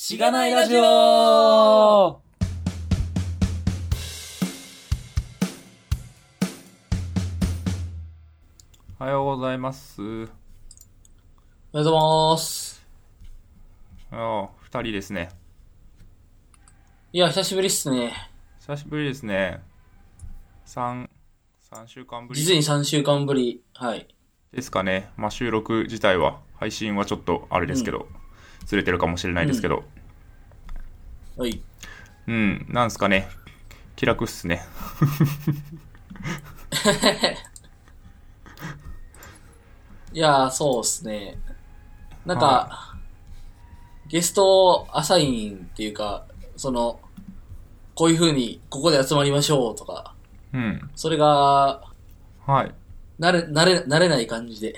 しがないラジオおはようございます。おはようございます。ああ、二人ですね。いや、久しぶりっすね。久しぶりですね。三、三週間ぶり実に3週間ぶり。はい。ですかね。まあ、収録自体は、配信はちょっとあれですけど、ずれてるかもしれないですけど、はい。うん、なんすかね。気楽っすね。いやー、そうっすね。なんか、ゲストアサインっていうか、その、こういう風に、ここで集まりましょうとか、うん。それが、はい。慣れ、慣れ、慣れない感じで。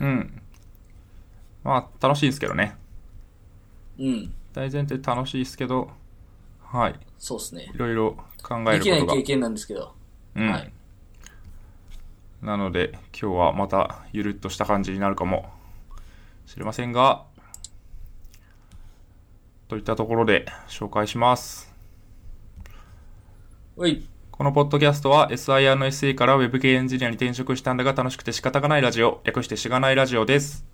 うん。まあ、楽しいですけどね。うん。大前提楽しいですけど、はい。そうっすねい。ろいろ考えでることがきない経。験なんですけど。うん。はいなので、今日はまたゆるっとした感じになるかもしれませんが、といったところで紹介します。おい。このポッドキャストは SIR の SE から Web 系エンジニアに転職したんだが楽しくて仕方がないラジオ、略してしがないラジオです。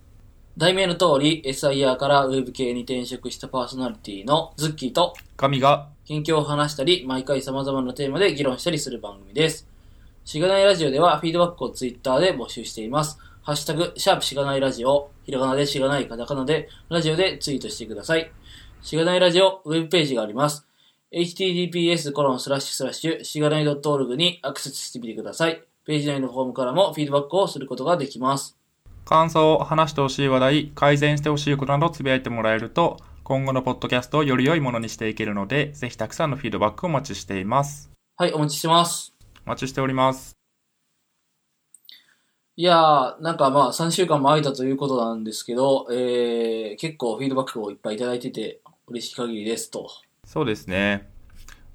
題名の通り、SIR から Web 系に転職したパーソナリティのズッキーと、神が、近況を話したり、毎回様々なテーマで議論したりする番組です。しがないラジオではフィードバックをツイッターで募集しています。ハッシュタグ、シャープしがないラジオ、ひらがなでしがないカタカナで、ラジオでツイートしてください。しがないラジオ、ウェブページがあります。https コロンスラッシュスラッシュしがない .org にアクセスしてみてください。ページ内のフォームからもフィードバックをすることができます。感想、話してほしい話題、改善してほしいことなどつぶやいてもらえると、今後のポッドキャストをより良いものにしていけるので、ぜひたくさんのフィードバックをお待ちしています。はい、お待ちしてます。お待ちしております。いやー、なんかまあ3週間も空いたということなんですけど、えー、結構フィードバックをいっぱいいただいてて嬉しい限りですと。そうですね。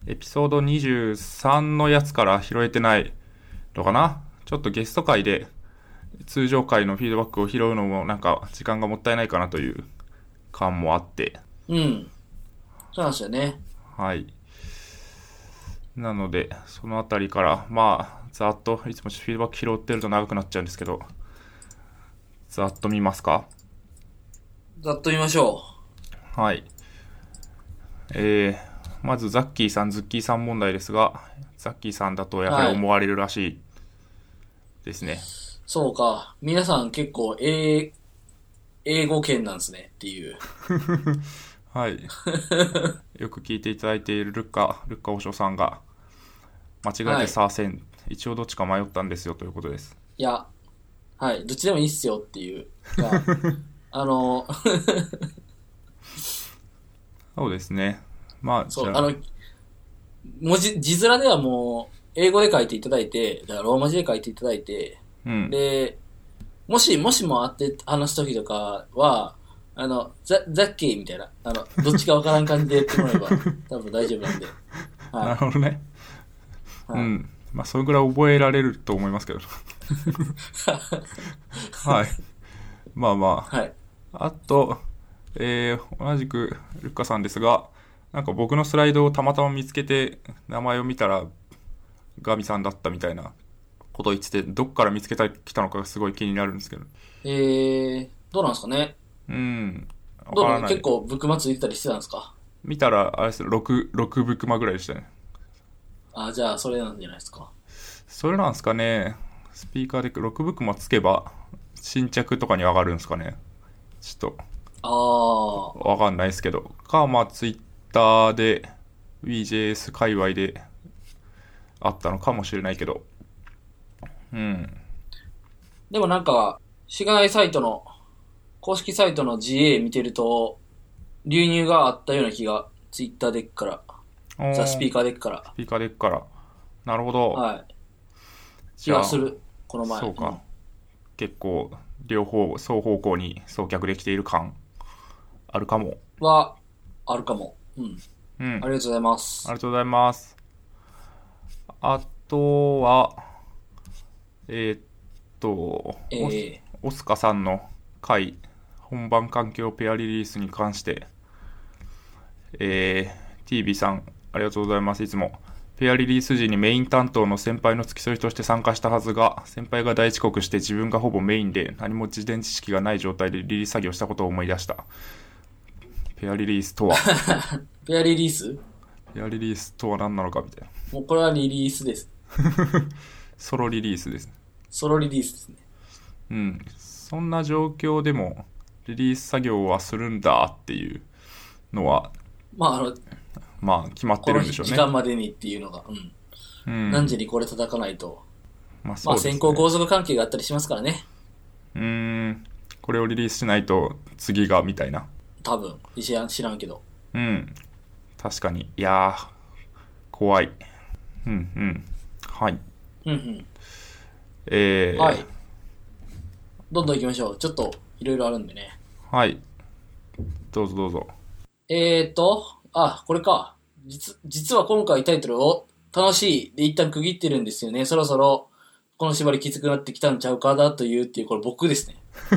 エピソード23のやつから拾えてないのかな？ちょっとゲスト会で通常回のフィードバックを拾うのもなんか時間がもったいないかなという感もあって。うん。そうなんですよね。はい。なので、そのあたりから、まあ、ざっと、いつもフィードバック拾ってると長くなっちゃうんですけど、ざっと見ますか？ざっと見ましょはい。えー、まずザッキーさん、ズッキーさん問題ですが、ザッキーさんだとやはり思われるらしいですね。う。そうか。皆さん結構英、英語圏なんですねっていう。はい。よく聞いていただいているルッカ、ルッカオショさんが、間違えはいてサーセン、一応どっちか迷ったんですよということです。いや、はい。どっちでもいいっすよっていう。あの、そうですね。まあ、そう、あの、文字、字面ではもう、英語で書いていただいて、だからローマ字で書いていただいて、うん。で、もし、もしも会って話すときとかは、あの、ザ、ザッキーみたいな、あの、どっちかわからん感じで言ってもらえば、多分大丈夫なんで。なるはほどね。い。はい、うん。まあ、それぐらい覚えられると思いますけど。はい。まあまあ。はい。あと、えー、同じくルッカさんですが、なんか僕のスライドをたまたま見つけて、名前を見たら、ガミさんだったみたいなことを言ってて、どっから見つけたきたのかがすごい気になるんですけど。えー、どうなんですかね？うん。わどうなの結。構ブックマついてたりしてたんですか？見たら、あれです6、6ブックマぐらいでしたね。あ、じゃあ、それなんじゃないですか？それなんですかね。スピーカーで6ブックマつけば、新着とかに上がるんですかね。ちょっと。あー、わかんないですけど。か、まあ、ツイッターで、WeJS 界隈であったのかもしれないけど。うん。でもなんか、しがないサイトの、公式サイトの GA 見てると、流入があったような気が、ツイッターデックから、ザ・ Speaker。Deck から、 Speaker Deck から。なるほど。はい。気がする。この前。そうか。結構、両方、双方向に送客できている感、あるかも。うんは、あるかも。うん。うん。ありがとうございます。ありがとうございます。あとは、えーっと、えー、オスカさんの回、本番環境ペアリリースに関して、えー、TV さん、ありがとうございます。いつも。ペアリリース時にメイン担当の先輩の付き添いとして参加したはずが、先輩が大遅刻して自分がほぼメインで何も事前知識がない状態でリリース作業したことを思い出した。ペアリリースとは、ペアリリース？ペアリリースとは何なのかみたいな。もうこれはリリースです。ソロリリースです。ソロリリースですね。うん。そんな状況でも、リリース作業はするんだっていうのは、まあ、あの、まあ、決まってるんでしょうね。間までにっていうのが、うん。うん。何時にこれ叩かないと。まあ、まあ、そうですね先行後続関係があったりしますからね。うーん。これをリリースしないと次が、みたいな。多分。知らん知らんけど。うん。確かに。いやー、怖い。うんうん。はい。うんえー、うん。はい。どんどん行きましょう。ちょっと、いろいろあるんでね。はい。どうぞどうぞ。えーと、あ、これか。実、実は今回タイトルを楽しいで一旦区切ってるんですよね。そろそろ、この縛りきつくなってきたんちゃうかだというっていう、これ僕ですね。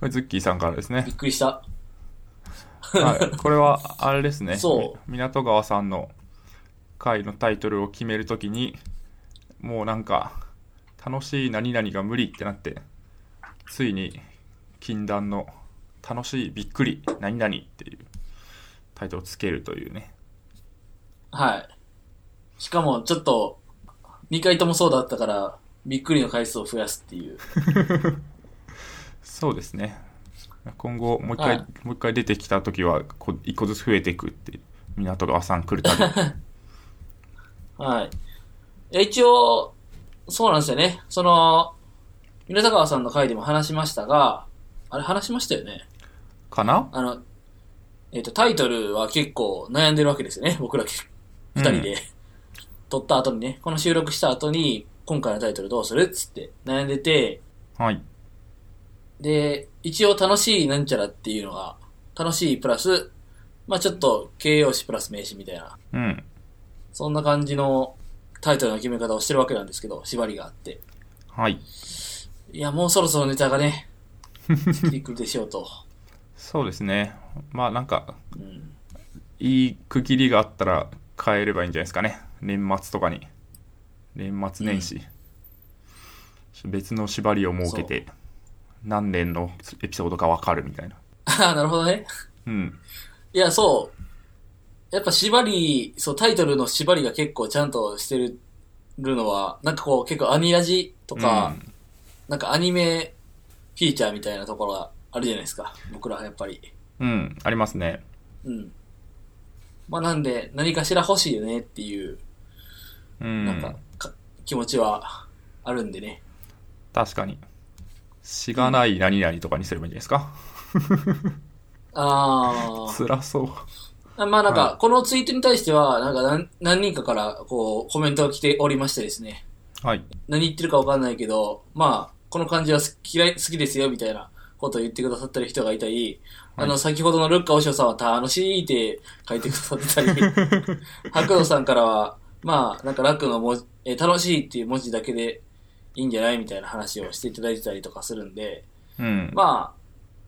これズッキーさんからですねび。っくりした。はい。これは、あれですね。そう港川さんの回のタイトルを決めるときに、もうなんか、楽しい何々が無理ってなって、ついに、禁断の楽しいびっくり何々っていうタイトルをつけるというね。はい。しかも、ちょっと、2回ともそうだったから、びっくりの回数を増やすっていう。そうですね。今後、もう一回、はいもう一回出てきたときは、こう一個ずつ増えていくって、港川さん来るたび。はい。いや一応、そうなんですよね。その、皆田川さんの回でも話しましたが、あれ話しましたよね？かな？あの、えっ、と、タイトルは結構悩んでるわけですよね。僕ら二人で。撮った後にね、この収録した後に、今回のタイトルどうするっつって悩んでて、はい。で、一応楽しいなんちゃらっていうのが、楽しいプラス、まあちょっと形容詞プラス名詞みたいな、うん。そんな感じのタイトルの決め方をしてるわけなんですけど、縛りがあって。はい。いや、もうそろそろネタがね、尽きてくるでしょうと。そうですね。まあなんか、うん、いい区切りがあったら変えればいいんじゃないですかね。年末とかに。年末年始。別の縛りを設けて、何年のエピソードかわかるみたいな。ああ、なるほどね。うん。いや、そう。やっぱ縛り、そう、タイトルの縛りが結構ちゃんとしてるのは、なんかこう、結構アニラジとか、うんなんかアニメフィーチャーみたいなところがあるじゃないですか。僕らはやっぱり。うん、ありますね。うん。まあなんで、何かしら欲しいよねっていう、うん。なんかか、気持ちはあるんでね。確かに。しがない何々とかにすればいいんじゃないです あか。辛そう。あ。まあなんはか、このツイートに対しては、なんか何何人かから、こう、コメントが来ておりましてですね。はい。何言ってるかわかんないけど、まあ、この感じは好き嫌い、好きですよ、みたいなことを言ってくださってる人がいたり、あの、先ほどのルッカオショさんは楽しいって書いてくださってたり、白道さんからは、まあ、なんか楽の文字、えー楽しいっていう文字だけでいいんじゃないみたいな話をしていただいてたりとかするんで、うん。まあ、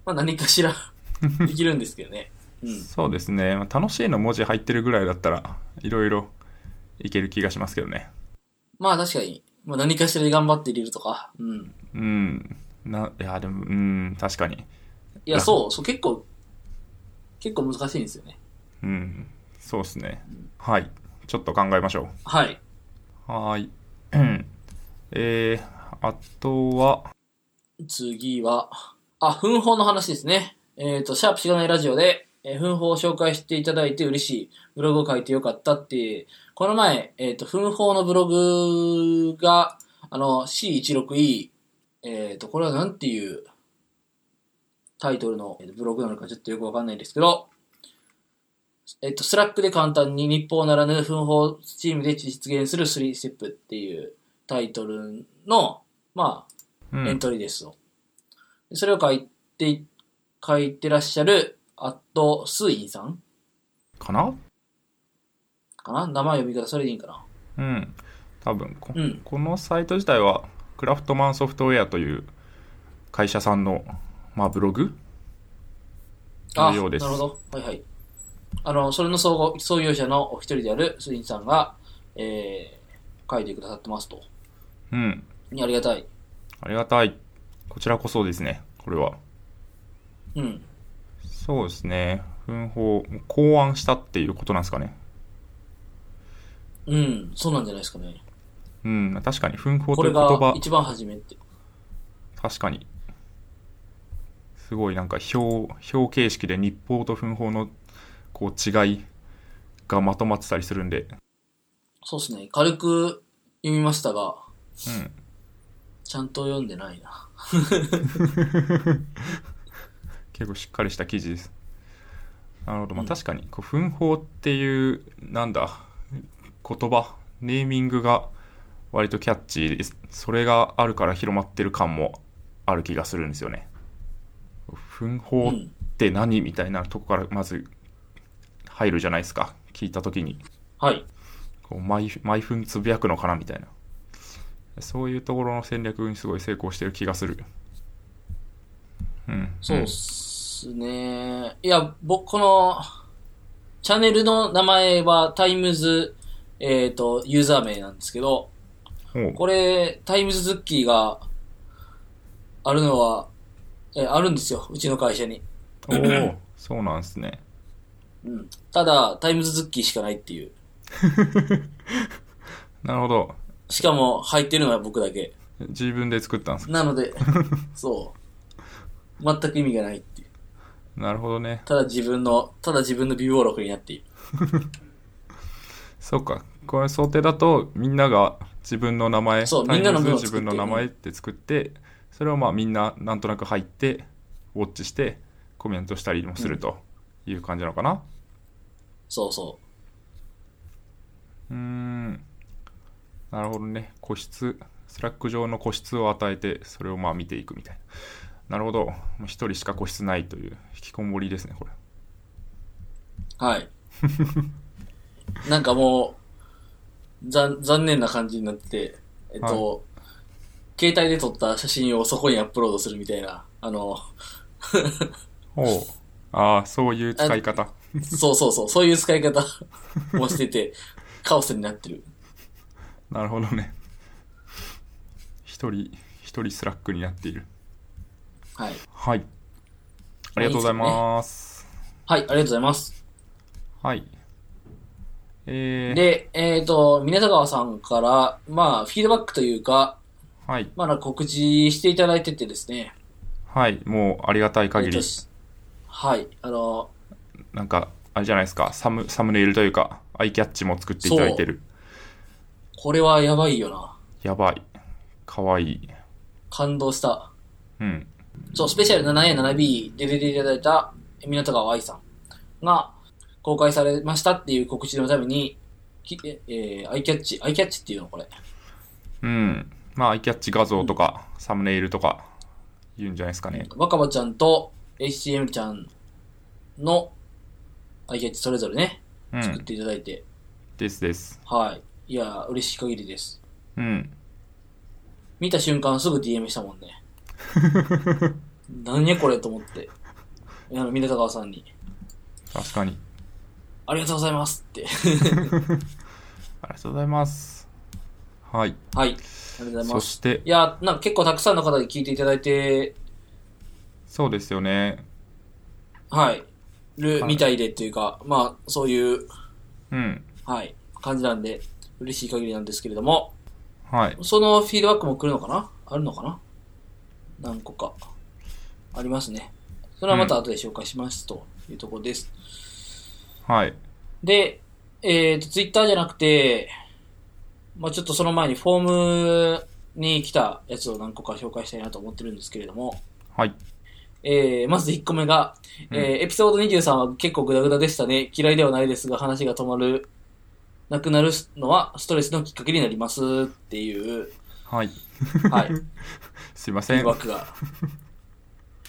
まあ何かしら できるんですけどね。うん。そうですね。まあ楽しいの文字入ってるぐらいだったら、いろいろいける気がしますけどね。まあ確かに、まあ何かしらで頑張って入れるとか、うん。うん。な、いや、でも、うん、確かに。いや、そう、そう、結構、結構難しいんですよね。うん。そうですね。はい。ちょっと考えましょはい。う。はーい。う んえー、あとは、次は、あ、奮法の話ですね。えっ、と、シャープしがないラジオで、えー、奮法を紹介していただいて嬉しい。ブログを書いてよかったって、この前、えっ、と、奮法のブログが、あの、C16E、えっ、と、これはなんていうタイトルのえーブログなのかちょっとよくわかんないんですけど、えっ、と、 Slack で簡単に日報ならぬ分報チームで実現する3ステップっていうタイトルの、まあ、うんエントリーですと。でそれを書いて、書いてらっしゃる、アットスーインさん？かな？かな？名前読み方それでいいんかな？うん。多分こ、うんこのサイト自体は、クラフトマンソフトウェアという会社さんの、まあ、ブログ？あ、のようです。なるほど。はいはい。あの、それの創業創業者のお一人であるスリンさんが、えー、書いてくださってますと。うん。ありがたい。ありがたい。こちらこそですね、これは。うん。そうですね。奮法、考案したっていうことなんですかね。うん、そうなんじゃないですかね。うん、確かに、奮法ことれいう言葉、が一番初めって。確かに。すごいなんか表、表形式で日報と奮法のこう違いがまとまってたりするんで、そうですね。軽く読みましたが、うん。ちゃんと読んでないな。結構しっかりした記事です。なるほど。まあうん確かに、こう奮法っていう、なんだ、言葉、ネーミングが割とキャッチーです。それがあるから広まってる感もある気がするんですよね。奮法うん。って何みたいなとこからまず入るじゃないですか。聞いたときに。はい。こう毎毎分つぶやくのかなみたいな。そういうところの戦略にすごい成功してる気がする。うん。そうっすね。いや、僕、この、チャンネルの名前は times、えっ、と、ユーザー名なんですけど、これ、 times ズッキーがあるのは、えーあるんですよ。うちの会社に。おーそうなんですね。うん。ただ、 times ズッキーしかないっていう。なるほど。しかも、入ってるのは僕だけ。自分で作ったんですか？なので、そう。全く意味がない。なるほどね。ただ自分の、ただ自分の備忘録になっている。そうか。これ想定だと、みんなが自分の名前、そうみんなの自分の名前って作って、それをまあみんななんとなく入って、ウォッチして、コメントしたりもするという感じなのかな？そうそうーん。なるほどね。個室、 Slack 上の個室を与えて、それをまあ見ていくみたいな。なるほど。一人しか個室ないという、引きこもりですね、これ。う。はい。なんかもう、残残念な感じになってて、えっと、携帯で撮った写真をそこにアップロードするみたいな、あの、おう。ああ、そういう使い方。そうそうそう、そういう使い方 もしてて、カオスになってる。なるほどね。一人、一人 Slack になっている。はい。はい。ありがとうございます。はい、ありがとうございます。はい。えー、で、えっ、と、皆川さんから、まあ、フィードバックというか、はい。まあ、なんか告知していただいててですね。はい。もう、ありがたい限りえっと。はい、あの、なんか、あれじゃないですか、サム、サムネイルというか、アイキャッチも作っていただいてる。これはやばいよな。やばい。かわいい。感動した。うん。そう、スペシャル 7A7B で出ていただいた、港川愛さんが公開されましたっていう告知のために、えー、アイキャッチ、アイキャッチっていうのこれ。うん。まあ、アイキャッチ画像とか、サムネイルとか、言うんじゃないですかね。若葉ちゃんと HTML ちゃんのアイキャッチそれぞれね、うん。作っていただいて、ですです。はい。いや、嬉しい限りです。うん。見た瞬間すぐ DM したもんね。何やこれと思って。あの、港川さんに、確かに。ありがとうございますって。ありがとうございます。はい。はい。ありがとうございます。そしてい、や、なんか結構たくさんの方に聞いていただいて、そうですよね。はい。るはいみたいでっていうか、まあ、そういう、うん。はい、感じなんで、嬉しい限りなんですけれども、はい。そのフィードバックも来るのかな？あるのかな？何個か。ありますね。それはまた後で紹介しますというところです。はい。で、えっ、と、ツイッターじゃなくて、まあちょっとその前にフォームに来たやつを何個か紹介したいなと思ってるんですけれども、はい。えー、まず1個目が、えーエピソード23は結構グダグダでしたね。嫌いではないですが、話が止まる、なくなるのはストレスのきっかけになりますっていう、はい。はい、すいません。ードバックが。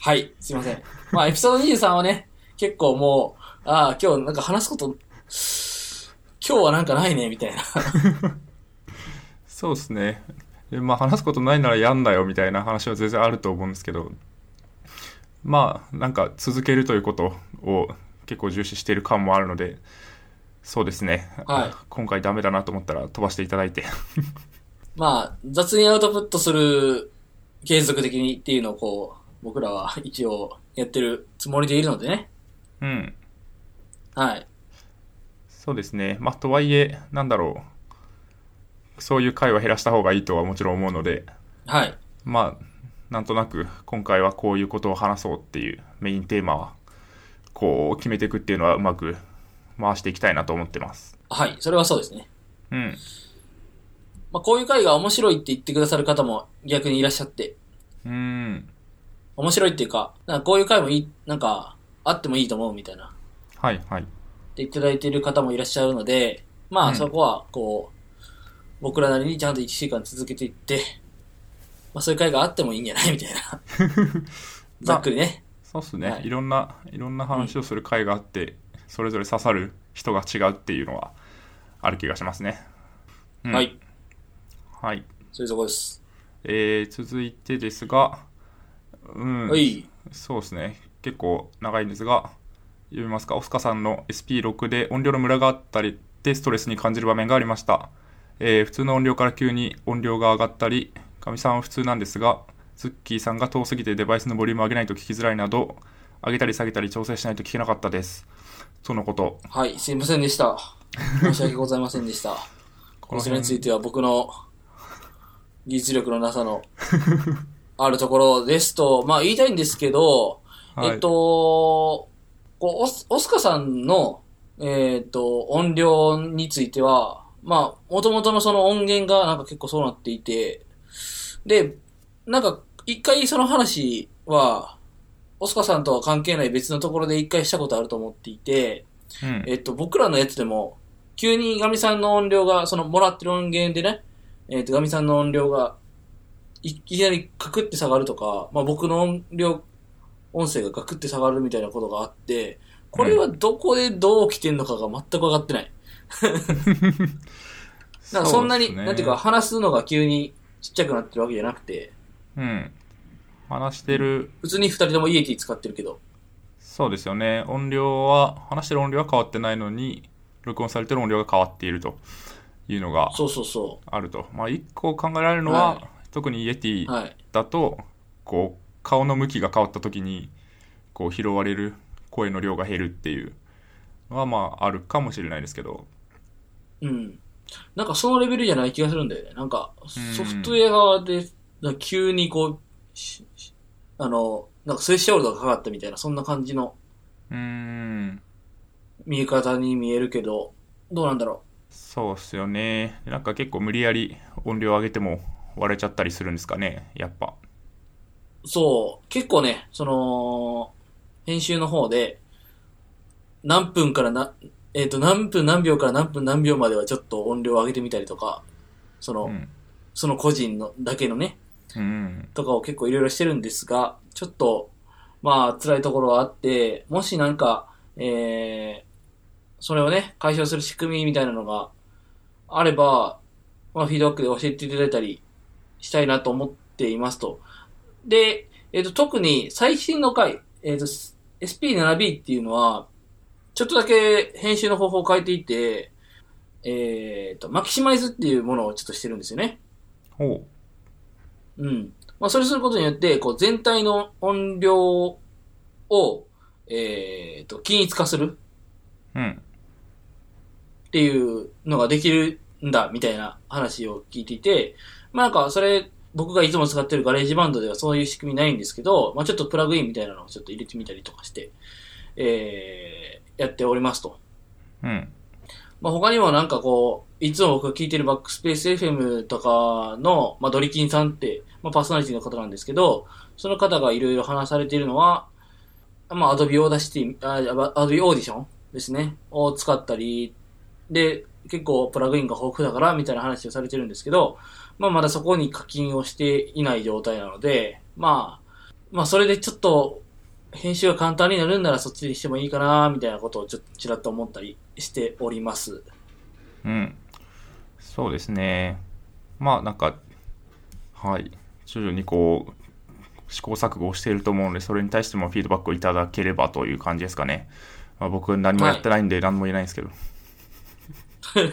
はい、すいません。まあ、エピソード23はね、結構もう、ああ、今日なんか話すこと、今日はなんかないね、みたいな。そうですね。えまあ、話すことないならやんなよみたいな話は全然あると思うんですけど、まあ、なんか続けるということを結構重視している感もあるので、そうですね。はい今回ダメだなと思ったら飛ばしていただいて。まあ、雑にアウトプットする継続的にっていうのをこう、僕らは 一応やってるつもりでいるのでね。うん。はい。そうですね。まあ、とはいえ、なんだろう。そういう回は減らした方がいいとはもちろん思うので、はい。まあ、なんとなく今回はこういうことを話そうっていうメインテーマは、こう決めていくっていうのはうまく回していきたいなと思ってます。はい。それはそうですね。うん。まあ、こういう回が面白いって言ってくださる方も逆にいらっしゃって、うーん。面白いっていうか、なんかこういう回もいい、なんか、あってもいいと思うみたいな、はいはい。言っていただいている方もいらっしゃるので、まうんあそこは、こう、僕らなりにちゃんと1週間続けていって、まあそういう回があってもいいんじゃないみたいな。ざっくりね。そうっすね、はいい。ろんな、いろんな話をする回があって、それぞれ刺さる人が違うっていうのはある気がしますね。うんはい。はい。そういうとこです。えー、続いてですが、うん。はい。そうですね。結構長いんですが、読みますか？オスカさんの SP6 で音量のムラがあったりでストレスに感じる場面がありました。えー普通の音量から急に音量が上がったり、かみさんは普通なんですが、ズッキーさんが遠すぎてデバイスのボリュームを上げないと聞きづらいなど、上げたり下げたり調整しないと聞けなかったです。とのこと。はい。すいませんでした。申し訳ございませんでした。ここちらについては僕の技術力のなさの あるところですと、まあ言いたいんですけど、はいえっと、こうオス、オスカさんの、えっと、音量については、まあ、元々のその音源がなんか結構そうなっていて、で、なんか、一回その話は、オスカさんとは関係ない別のところで一回したことあると思っていて、うん。えっと、僕らのやつでも、急にガミさんの音量が、その、もらってる音源でね、えっと、ガミさんの音量が、いいきなりカクって下がるとか、まあ僕の音量、音声がガクって下がるみたいなことがあって、これはどこでどう起きてんのかが全く分かってない。なんかそんなに、ねなんていうか、話すのが急にちっちゃくなってるわけじゃなくて、うん。話してる、普通に二人ともイエティ使ってるけど、そうですよね。音量は、話してる音量は変わってないのに、録音されてる音量が変わっているというのがそうそうそあると。まあ、一個考えられるのは、はい特にイエテう。ィはい。だと、こう、顔の向きが変わった時に、こう、拾われる声の量が減るっていうのは、まあ、あるかもしれないですけど。うん。なんかそのレベルじゃない気がするんだよね。なんか、うんソフトウェア側で、急にこう、あの、なんかスレッショールドがかかったみたいな、そんな感じのうーん、見え方に見えるけど、どうなんだろそうっすよね。なんか結構無理やり音量上げても割れちゃったりするんですかね、やっぱ。う。そう、結構ね、その、編集の方で、何分からな、えっ、と、何分何秒から何分何秒まではちょっと音量を上げてみたりとか、その、うん。その個人のだけのね、うん。とかを結構いろいろしてるんですが、ちょっと、まあ、辛いところはあって、もしなんか、えー、それをね、解消する仕組みみたいなのがあれば、まあ、フィードバックで教えていただいたりしたいなと思っていますと。で、えっ、と、特に最新の回、えっ、と、SP7B っていうのは、ちょっとだけ編集の方法を変えていて、えっ、と、マキシマイズっていうものをちょっとしてるんですよね。ほうん。まあ、それすることによって、こう、全体の音量を、えっ、と、均一化するう。うん。っていうのができるんだ、みたいな話を聞いていて、まあ、なんか、それ、僕がいつも使ってる GarageBand ではそういう仕組みないんですけど、まあ、ちょっとプラグインみたいなのをちょっと入れてみたりとかして、えー、やっておりますと。うん。まあ、他にもなんかこう、いつも僕が聞いてるバックスペース FM とかの、まあ、ドリキンさんって、まあ、パーソナリティの方なんですけど、その方がいろいろ話されているのは、まあ、Adobe Audacity、あ Adobe Audition ですね、を使ったり、で、結構プラグインが豊富だから、みたいな話をされてるんですけど、まあ、まだそこに課金をしていない状態なので、まあ、まあ、それでちょっと、編集が簡単になるんならそっちにしてもいいかな、みたいなことをちょっとちらっと思ったりしております。うん。そうですね。まあなんか、はい。徐々にこう、試行錯誤をしていると思うので、それに対してもフィードバックをいただければという感じですかね。まあ僕何もやってないんで何も言えないんですけど。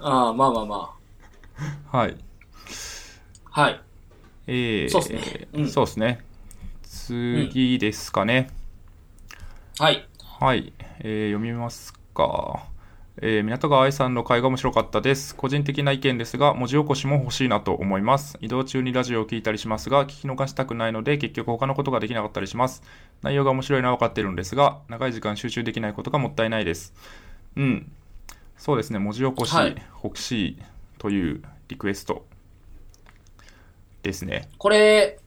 ああ、まあまあま はい。あ。はい。えー、そうっすねうんそうですね。次ですかね。はい。はい、えー読みますか。えー港川愛さんの回が面白かったです。個人的な意見ですが、文字起こしも欲しいなと思います。移動中にラジオを聞いたりしますが、聞き逃したくないので、結局他のことができなかったりします。内容が面白いのは分かっているんですが、長い時間集中できないことがもったいないです。うん。そうですね、文字起こしはい欲しいというリクエストですね。これ、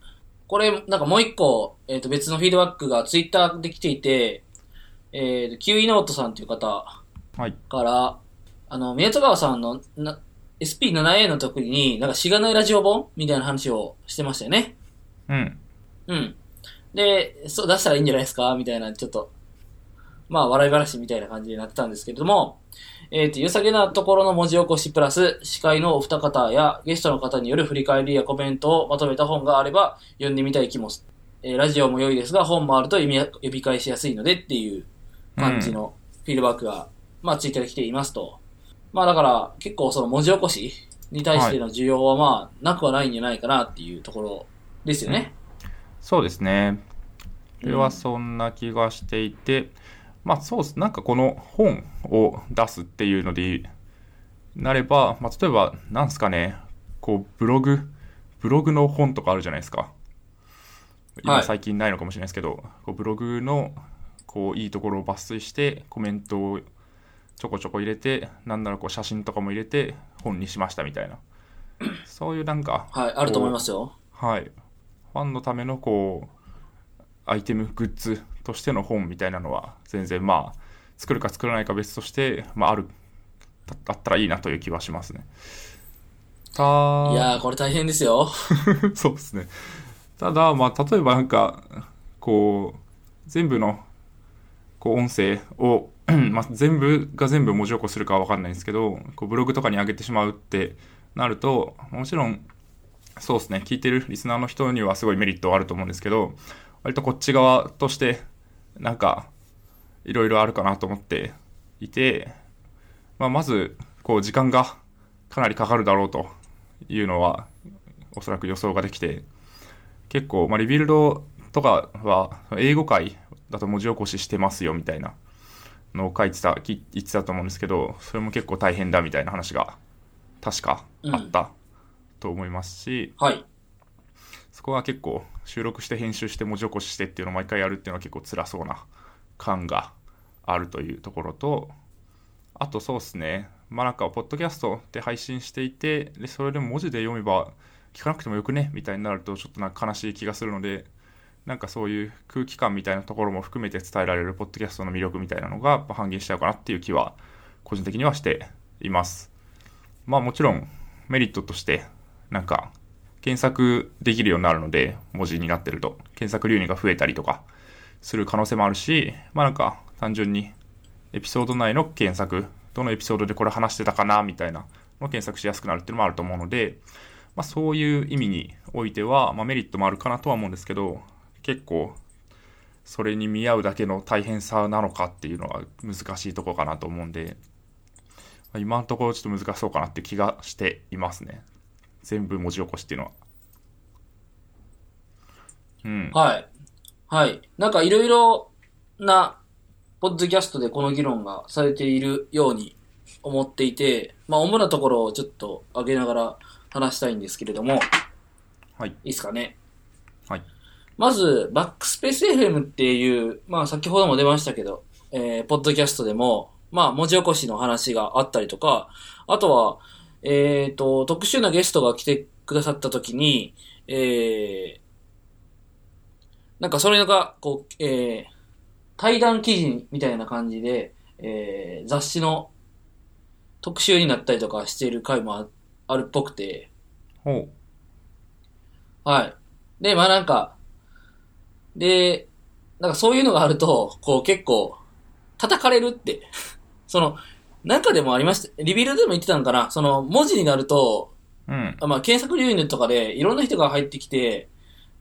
これ、なんかもう一個、えっ、と、別のフィードバックがツイッターで来ていて、えっ、と、キウイノートさんという方はい。から、あの、宮戸川さんのな SP7A の時に、なんかしがないラジオ本みたいな話をしてましたよね。うん。うん。で、そう出したらいいんじゃないですかみたいな、ちょっと、まあ、笑い話みたいな感じになってたんですけれども、えっ、と、良さげなところの文字起こしプラス、司会のお二方やゲストの方による振り返りやコメントをまとめた本があれば、読んでみたい気もす、えーラジオも良いですが、本もあると読みや呼び返しやすいのでっていう感じのフィードバックが、まあ、ツイッターで来ていますと。まあ、だから、結構その文字起こしに対しての需要はまあ、なくはないんじゃないかなっていうところですよね。そうですね。これはそんな気がしていて、まあそうです。なんかこの本を出すっていうのでなれば、まあ例えば、なんですかね、こうブログ、ブログの本とかあるじゃないですか。はい今最近ないのかもしれないですけど、こうブログのこういいところを抜粋してコメントをちょこちょこ入れて、なんならこう写真とかも入れて本にしましたみたいな。そういうなんか、はい、あると思いますよ。はい。ファンのためのこう、アイテム、グッズとしての本みたいなのは、全然まあ、作るか作らないか別として、まあ、ある、だあったらいいなという気はしますね。たいやー、これ大変ですよ。そうですね。ただ、まあ、例えばなんか、こう、全部の、こう、音声を、まあ、全部が全部文字起こするかはわかんないんですけど、こう、ブログとかに上げてしまうってなると、もちろん、そうですね、聞いてるリスナーの人にはすごいメリットはあると思うんですけど、割とこっち側として、なんか、いろいろあるかなと思っていて、まあ、まず、こう、時間がかなりかかるだろうというのは、おそらく予想ができて、結構、まあ、リビルドとかは、英語界だと文字起こししてますよみたいなのを書いてた、き言ってたと思うんですけど、それも結構大変だみたいな話が、確かあったと思いますし、はい。そこは結構収録して編集して文字起こししてっていうのを毎回やるっていうのは結構辛そうな感があるというところとあとそうですね。まあなんかポッドキャストで配信していてでそれでも文字で読めば聞かなくてもよくねみたいになるとちょっとなんか悲しい気がするのでなんかそういう空気感みたいなところも含めて伝えられるポッドキャストの魅力みたいなのがやっぱ半減しちゃうかなっていう気は個人的にはしています。まあもちろんメリットとしてなんか検索できるようになるので、文字になってると、検索流入が増えたりとかする可能性もあるし、まあなんか単純にエピソード内の検索、どのエピソードでこれ話してたかなみたいなのを検索しやすくなるっていうのもあると思うので、まあそういう意味においては、まあメリットもあるかなとは思うんですけど、結構それに見合うだけの大変さなのかっていうのは難しいとこかなと思うんで、今のところちょっと難しそうかなって気がしていますね。全部文字起こしっていうのは。うん。はい。はい。なんかいろいろな、ポッドキャストでこの議論がされているように思っていて、まあ、主なところをちょっと上げながら話したいんですけれども、はい。いいですかね。はい。まず、バックスペース FM っていう、まあ先ほども出ましたけど、えー、ポッドキャストでも、まあ文字起こしの話があったりとか、あとは、えっ、と、特殊なゲストが来てくださった時に、えー、なんかそれが、こう、えー、対談記事みたいな感じで、えー、雑誌の特集になったりとかしている回もああるっぽくて、ほう。はい。で、まあなんか、で、なんかそういうのがあると、こう結構、叩かれるって。その、なんかでもありました。リビルでも言ってたのかな？その、文字になると、うん。あまあ検索流入とかでいろんな人が入ってきて、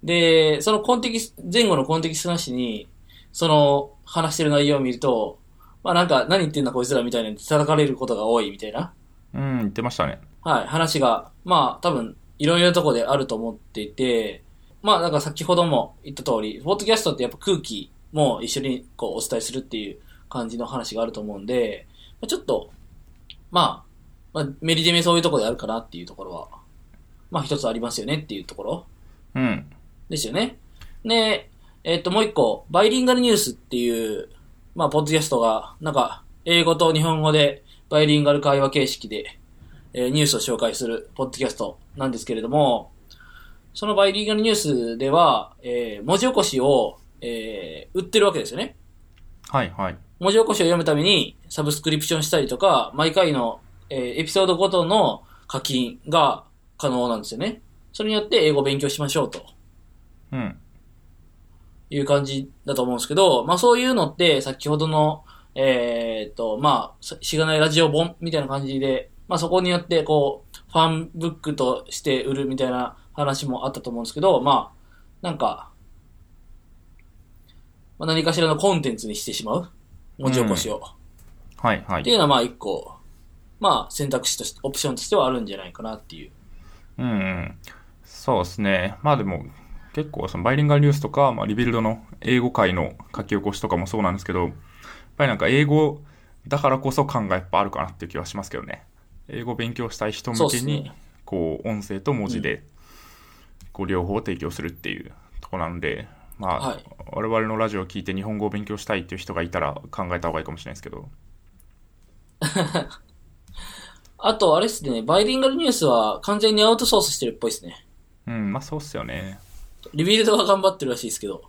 で、そのコンテキス、前後のコンテキストなしに、その、話してる内容を見ると、まあなんか、何言ってんだこいつらみたいな叩かれることが多いみたいな、うん、言ってましたね。はい、話が、まあ多分、いろいろなとこであると思っていて、まあなんか先ほども言った通り、ポッドキャストってやっぱ空気も一緒にこうお伝えするっていう感じの話があると思うんで、まあちょっと、まあ、まあメリデメそういうところであるかなっていうところは、まあ一つありますよねっていうところうん。ですよね。で、えっ、ともう一個、バイリンガルニュースっていう、まあポッドキャストが、なんか、英語と日本語でバイリンガル会話形式で、えーニュースを紹介するポッドキャストなんですけれども、そのバイリンガルニュースでは、えー文字起こしを、えー売ってるわけですよね。はいはい。文字起こしを読むためにサブスクリプションしたりとか、毎回の、えーエピソードごとの課金が可能なんですよね。それによって英語を勉強しましょうとうん。いう感じだと思うんですけど、まあそういうのって先ほどの、えーっと、まあ、しがないラジオ本みたいな感じで、まあそこによってこう、ファンブックとして売るみたいな話もあったと思うんですけど、まあ、なんか、まあ、何かしらのコンテンツにしてしまう文字起こしを。はいはいって。いうのはまあ一個、まあ選択肢として、オプションとしてはあるんじゃないかなっていう。うんうん。そうですね。まあでも、結構そのバイリンガルニュースとか、まあ、リビルドの英語界の書き起こしとかもそうなんですけど、やっぱりなんか英語だからこそ感がやっぱあるかなっていう気はしますけどね。英語勉強したい人向けに、こう、音声と文字で、こう、両方提供するっていうところなので、まあ、はい我々のラジオを聞いて日本語を勉強したいっていう人がいたら考えた方がいいかもしれないですけど。あと、あれですね、バイリンガルニュースは完全にアウトソースしてるっぽいですね。うん、まあそうっすよね。リビルドは頑張ってるらしいですけど。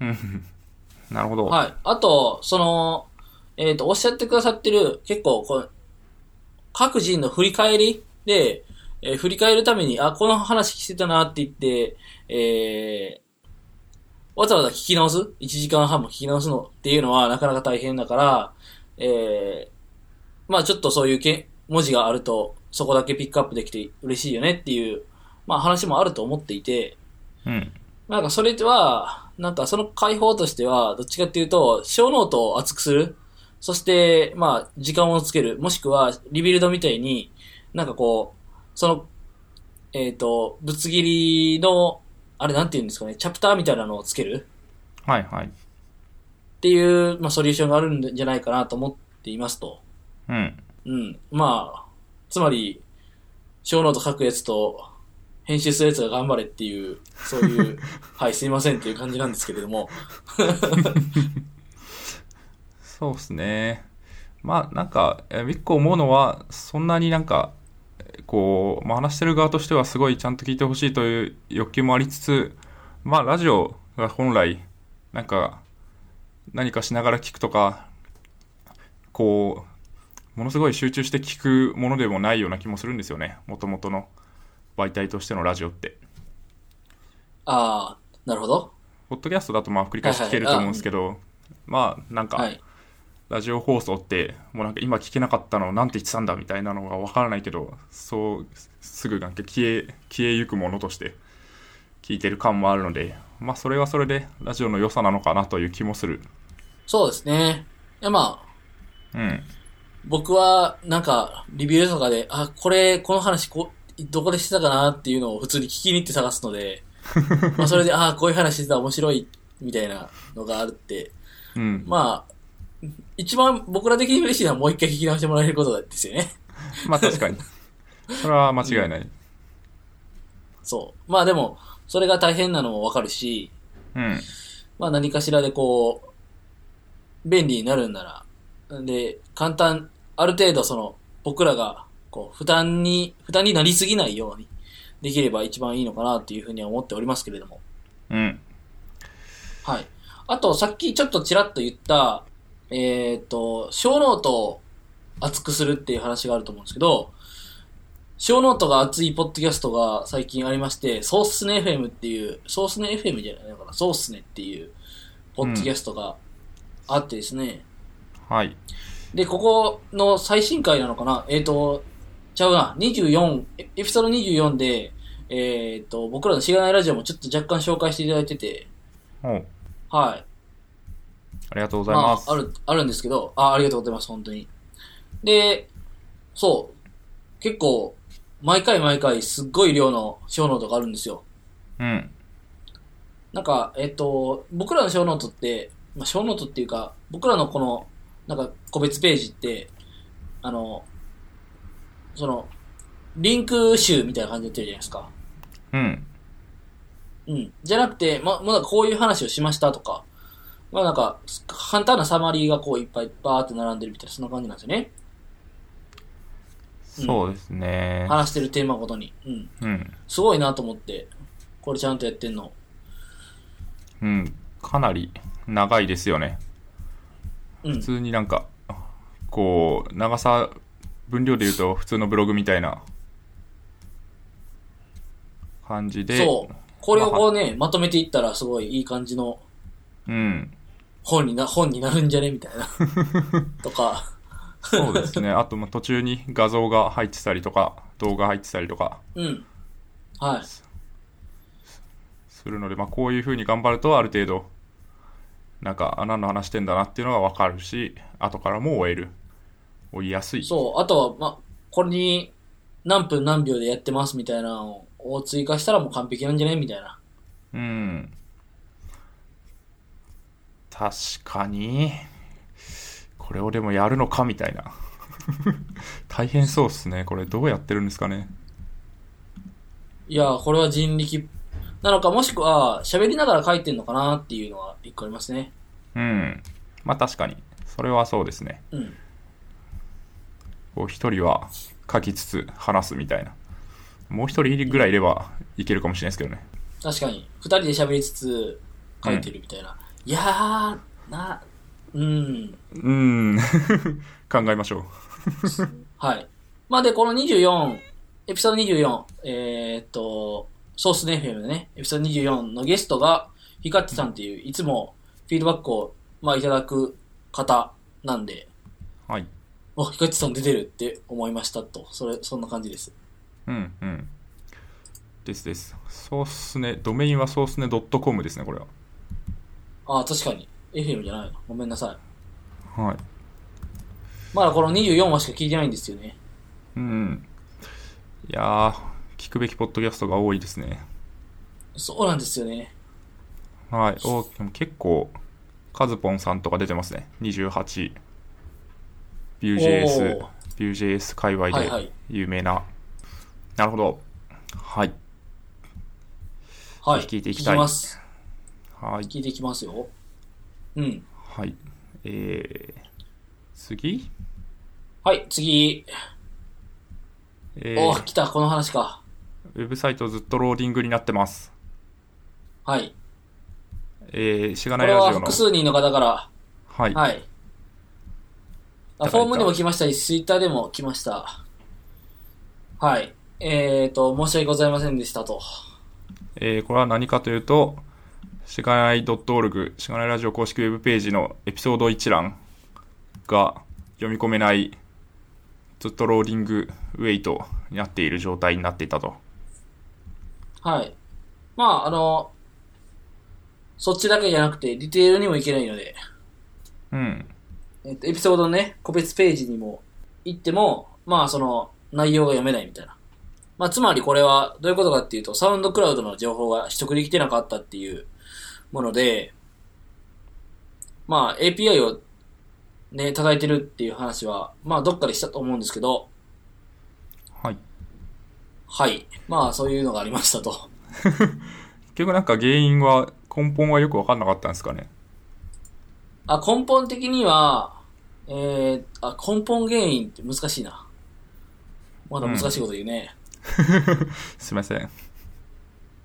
うん。なるほど。はい。あと、その、えっ、と、おっしゃってくださってる、結構、こう、各人の振り返りで、えー振り返るために、あ、この話してたなって言って、えー、わざわざ聞き直す ?1 時間半も聞き直すのっていうのはなかなか大変だから、えー、まあちょっとそういうけ文字があると、そこだけピックアップできて嬉しいよねっていう、まあ話もあると思っていて、うん。なんかそれは、なんかその解法としては、どっちかっていうと、ショーノートを厚くする。そして、まあ、時間をつける。もしくは、 Rebuild みたいに、なんかこう、その、えっ、と、ぶつ切りの、あれなんて言うんですかね、チャプターみたいなのをつける？はいはい。っていう、まあ、ソリューションがあるんじゃないかなと思っていますと。うん。うん。まあ、つまり、ショーノート書くやつと、編集するやつが頑張れっていう、そういう、はい、すいませんっていう感じなんですけれども。そうですね。まあなんか、え一個思うのは、そんなになんか、こう、まあ、話してる側としてはすごいちゃんと聞いてほしいという欲求もありつつ、まあラジオが本来、なんか、何かしながら聞くとか、こう、ものすごい集中して聞くものでもないような気もするんですよね。もともとの媒体としてのラジオって。ああ、なるほど。ポッドキャストだとまあ繰り返し聞けると思うんですけど、まあなんか、はい。ラジオ放送って、もうなんか今聞けなかったのなんて言ってたんだみたいなのがわからないけど、そう、すぐなんか消え、消えゆくものとして聞いてる感もあるので、まあそれはそれでラジオの良さなのかなという気もする。そうですね。いや、まあ、うん。僕は、なんか、リビューとかで、あ、これ、この話、こどこでしてたかなっていうのを普通に聞きに行って探すので、まあそれで、あ、こういう話してたら面白い、みたいなのがあるって、うん。まあ、一番僕ら的に嬉しいのはもう一回聞き直してもらえることですよね。まあ確かに。それは間違いない。そう。まあでも、それが大変なのもわかるし、うん。まあ何かしらでこう、便利になるんなら、で、簡単、ある程度その、僕らが、こう、負担に、負担になりすぎないように、できれば一番いいのかなっていうふうには思っておりますけれども。うん。はい。あと、さっきちょっとちらっと言った、えっ、と、ショーノートを厚くするっていう話があると思うんですけど、ショーノートが厚いポッドキャストが最近ありまして、ソースネ FM っていう、ソースネ FM じゃないのかな、ソースネっていう、ポッドキャストがあってですね、はい。で、ここの最新回なのかな？えっ、と、ちゃうな、24、エエピソード24で、えっ、と、僕らのしがないラジオもちょっと若干紹介していただいてて、おう。はい。ありがとうございます。あ、ある、あるんですけど、あ、ありがとうございます、本当に。で、そう、結構、毎回毎回すっごい量の小ノートがあるんですよ。うん。なんか、えっと、僕らのショーノートって、まあ、ショーノートっていうか、僕らのこの、なんか、個別ページって、あの、その、リンク集みたいな感じでやってるじゃないですか。うん。うん。じゃなくて、ま、もうなんかこういう話をしましたとか、まあなんか、簡単なサマリーがこういっぱいバーって並んでるみたいな、そんな感じなんですよね。うんそうですね。話してるテーマごとに。うん。うん。すごいなと思って、これちゃんとやってんの。うん。かなり長いですよね。うん普。通になんか、こう、長さ、分量で言うと普通のブログみたいな感じで。そう。これをこうね、まとめていったらすごいいい感じのうん。本にな、本になるんじゃね？みたいな。とか。そうですね。あと、まあ途中に画像が入ってたりとか、動画入ってたりとかうん。はい。するので、まあこういう風に頑張るとある程度、なんか、あ、何の話してんだなっていうのがわかるし、後からも終える。追いやすい。そう。あとは、ま、これに何分何秒でやってますみたいなのを追加したらもう完璧なんじゃね？みたいな。うん。確かに。これをでもやるのかみたいな。大変そうっすね。これどうやってるんですかね。いや、これは人力なのか、もしくは喋りながら書いてんのかなっていうのは一個ありますね。うん。まあ確かに。それはそうですね。うん。こう一人は書きつつ話すみたいな。もう一人ぐらいいればいけるかもしれないですけどね。確かに。二人で喋りつつ書いてるみたいな。いやー、な、うん。うーん。考えましょう。はい。まあで、この24、エピソード24、えーっと、ソースネ FM でね、エピソード24のゲストが、ヒカッチさんっていう、いつもフィードバックを、まあ、いただく方なんで、はい。お、ヒカッチさん出てるって思いましたと。それ、そんな感じです。うんうん。ですです。ソースネ、ドメインはソースネ .com ですね、これは。ああ、確かに。FM じゃないの。ごめんなさい。はい。まだこの24話しか聞いてないんですよね。うん。いやー、聞くべきポッドキャストが多いですね。そうなんですよね。はい。お結構、カズポンさんとか出てますね。28。Vue.js Vue.js 界隈ではいはい有名な。なるほど。はい。はい。聞いていきたい聞きます。はい。聞いていきますよ。うん。はい。えー、次？はい、次。えお、ー、来た、この話か。ウェブサイトずっとローディングになってます。はい。えー、しがこれはないラジオの複。数人の方から、はい。はい。あフォームでも来ましたし、ツイッターでも来ました。はい。えーと、申し訳ございませんでしたと。えーこれは何かというと、しがない .org、しがないラジオ公式ウェブページのエピソード一覧が読み込めない、ずっとローディングウェイトになっている状態になっていたと。はい。まあ、あの、そっちだけじゃなくて、ディテールにもいけないので、うん。えっと、エピソードのね、個別ページにも行っても、まあ、その、内容が読めないみたいな。まあ、つまりこれは、どういうことかっていうと、サウンドクラウドの情報が取得できてなかったっていうもので、まあ、API をね、叩いてるっていう話は、まあ、どっかでしたと思うんですけど、はい。はい。まあ、そういうのがありましたと。結局なんか原因は、根本はよくわかんなかったんですかね？あ、根本的には、えー、あ、根本原因って難しいな。まだ難しいこと言うね。すいません。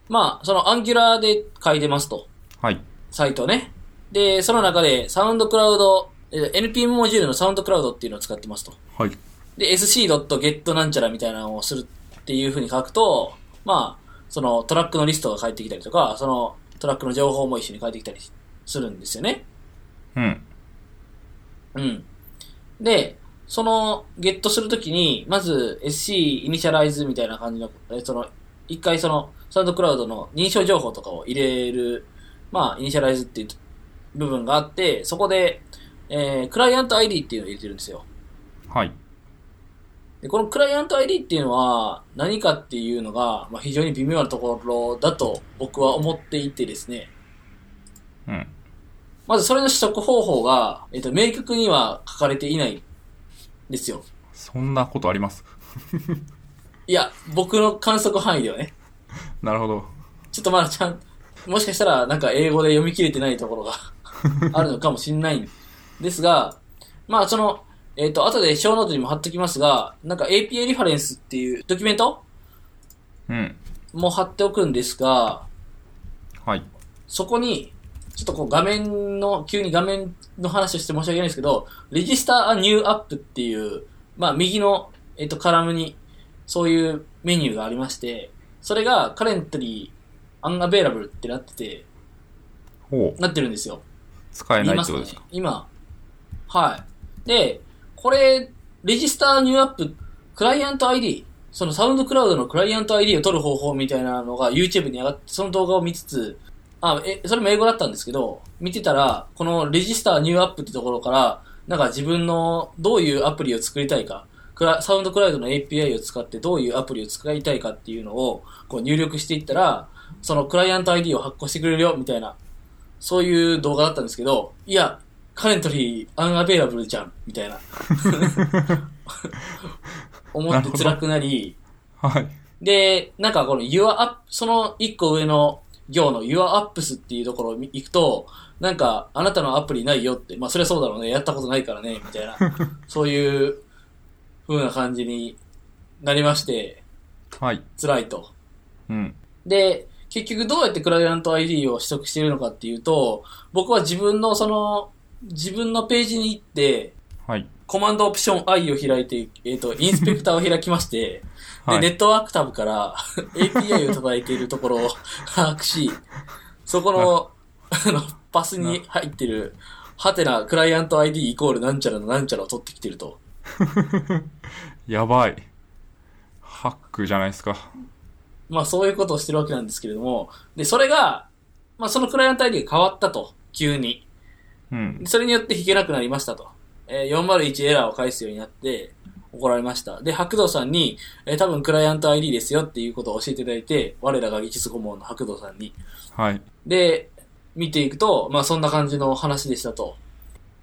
まあ、そのアンギュラーで書いてますと。はい。サイトね。で、その中でサウンドクラウド、えー NPM モジュールのサウンドクラウドっていうのを使ってますと。はい。で、sc.get なんちゃらみたいなのをするっていう風に書くと、まあ、そのトラックのリストが返ってきたりとか、そのトラックの情報も一緒に返ってきたりするんですよね。うん。うん。で、その、ゲットするときに、まず SC イニシャライズみたいな感じの、えその、一回その、 SoundCloud の認証情報とかを入れる、まあ、 initialize っていう部分があって、そこで、えー、クライアント ID っていうのを入れてるんですよ。はい。で、このクライアント ID っていうのは何かっていうのが、まあ、非常に微妙なところだと僕は思っていてですね。うん。まずそれの取得方法が、えっと、明確には書かれていないんですよ。そんなことあります？いや、僕の観測範囲ではね。なるほど。ちょっとまだちゃん、もしかしたらなんか英語で読み切れてないところが あるのかもしれないんですが、まあその、えっ、と、後でショーノートにも貼っときますが、なんか APA リファレンスっていうドキュメントうん。も貼っておくんですが、はい。そこに、ちょっとこう画面の、急に画面の話をして申し訳ないんですけど、Register a New App っていう、まあ右の、えっ、と、カラムに、そういうメニューがありまして、それが Currently Unavailable ってなってて、ほう。なってるんですよ。使えないいってことですか？今。はい。で、これ、レジスターニューアップ、クライアント ID、そのサウンドクラウドのクライアント ID を取る方法みたいなのが YouTube に上がって、その動画を見つつ、あ、え、それも英語だったんですけど、見てたら、このレジスターニューアップってところから、なんか自分のどういうアプリを作りたいか、クラサウンドクラウドの API を使ってどういうアプリを使いたいかっていうのをこう入力していったら、そのクライアント ID を発行してくれるよ、みたいなそういう動画だったんですけど、いや、カレントリーアンアベイラブルじゃん、みたいな。思って辛くなり、はい。で、なんかこの Your App、その一個上の行の Your Apps っていうところに行くと、なんか、あなたのアプリないよって、まあそれはそうだろうね、やったことないからね、みたいな、そういう風な感じになりまして、はい。辛いと。うん。で、結局どうやってクライアント ID を取得しているのかっていうと、僕は自分のその、自分のページに行って、はい。コマンドオプション I を開いて、えっ、と、インスペクターを開きまして、はいで、ネットワークタブから API を叩いているところを把握し、そこの、あの、パスに入ってる、ハテナクライアント ID イコールなんちゃらのなんちゃらを取ってきてると。やばい。ハックじゃないですか。まあそういうことをしてるわけなんですけれども、で、それが、まあそのクライアント ID が変わったと、急に。うん。それによって弾けなくなりましたと。えー401エラーを返すようになって、怒られました。で、白道さんに、えー多分クライアント ID ですよっていうことを教えていただいて、我らが技術顧問の白道さんに。はい。で、見ていくと、まあそんな感じの話でしたと。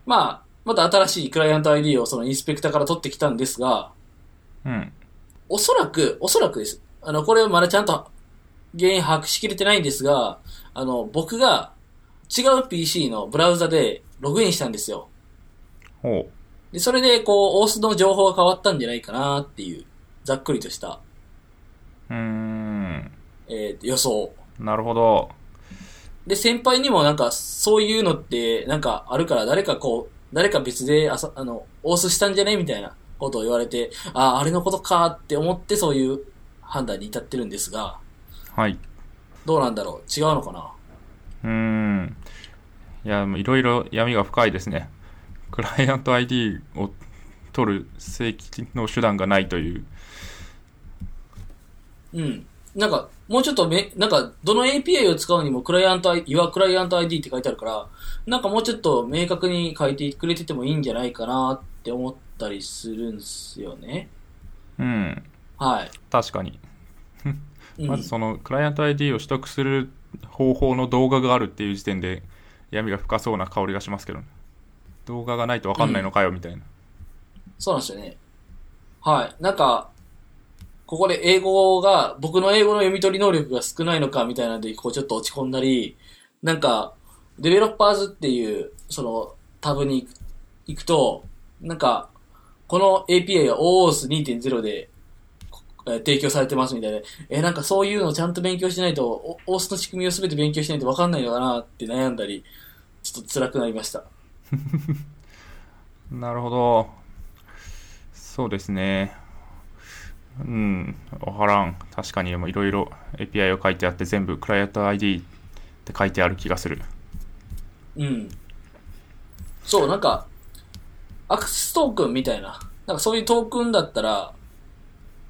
まあ、また新しいクライアント ID をそのインスペクターから取ってきたんですが、うん。おそらく、おそらくです。あの、これまだちゃんと原因把握しきれてないんですが、あの、僕が違う PC のブラウザでログインしたんですよ。ほで、それで、こう、オースの情報が変わったんじゃないかなっていう、ざっくりとした、う。うーん。えー予想。なるほど。で、先輩にもなんか、そういうのって、なんかあるから、誰かこう、誰か別で、あさ、あの、オースしたんじゃねみたいなことを言われて、ああ、あれのことかって思って、そういう判断に至ってるんですが、はい。どうなんだろう？違うのかな？うーん。いや、もういろいろ闇が深いですね。クライアント ID を取る正規の手段がないという。うん。なんか、もうちょっとめ、なんか、どの API を使うにも、クライアント ID、Your クライアント ID って書いてあるから、なんかもうちょっと明確に書いてくれててもいいんじゃないかなって思ったりするんですよね。うん。はい。確かに。うん、まずそのクライアント ID を取得する方法の動画があるっていう時点で闇が深そうな香りがしますけどね。動画がないと分かんないのかよみたいな。そうなんですよね。はい。なんか、ここで英語が、僕の英語の読み取り能力が少ないのかみたいなので、こうちょっと落ち込んだり、なんか、デベロッパーズっていう、その、タブに行くと、なんか、この API が OOS2.0 で、えー提供されてますみたいで、えーなんかそういうのをちゃんと勉強しないと、お OOS の仕組みを全て勉強しないと分かんないのかなって悩んだり、ちょっと辛くなりました。なるほど。そうですね。うん。わからん。確かにもういろいろ API を書いてあって全部クライアント ID って書いてある気がする。うん。そう、なんか、アクセストークンみたいな、なんかそういうトークンだったら、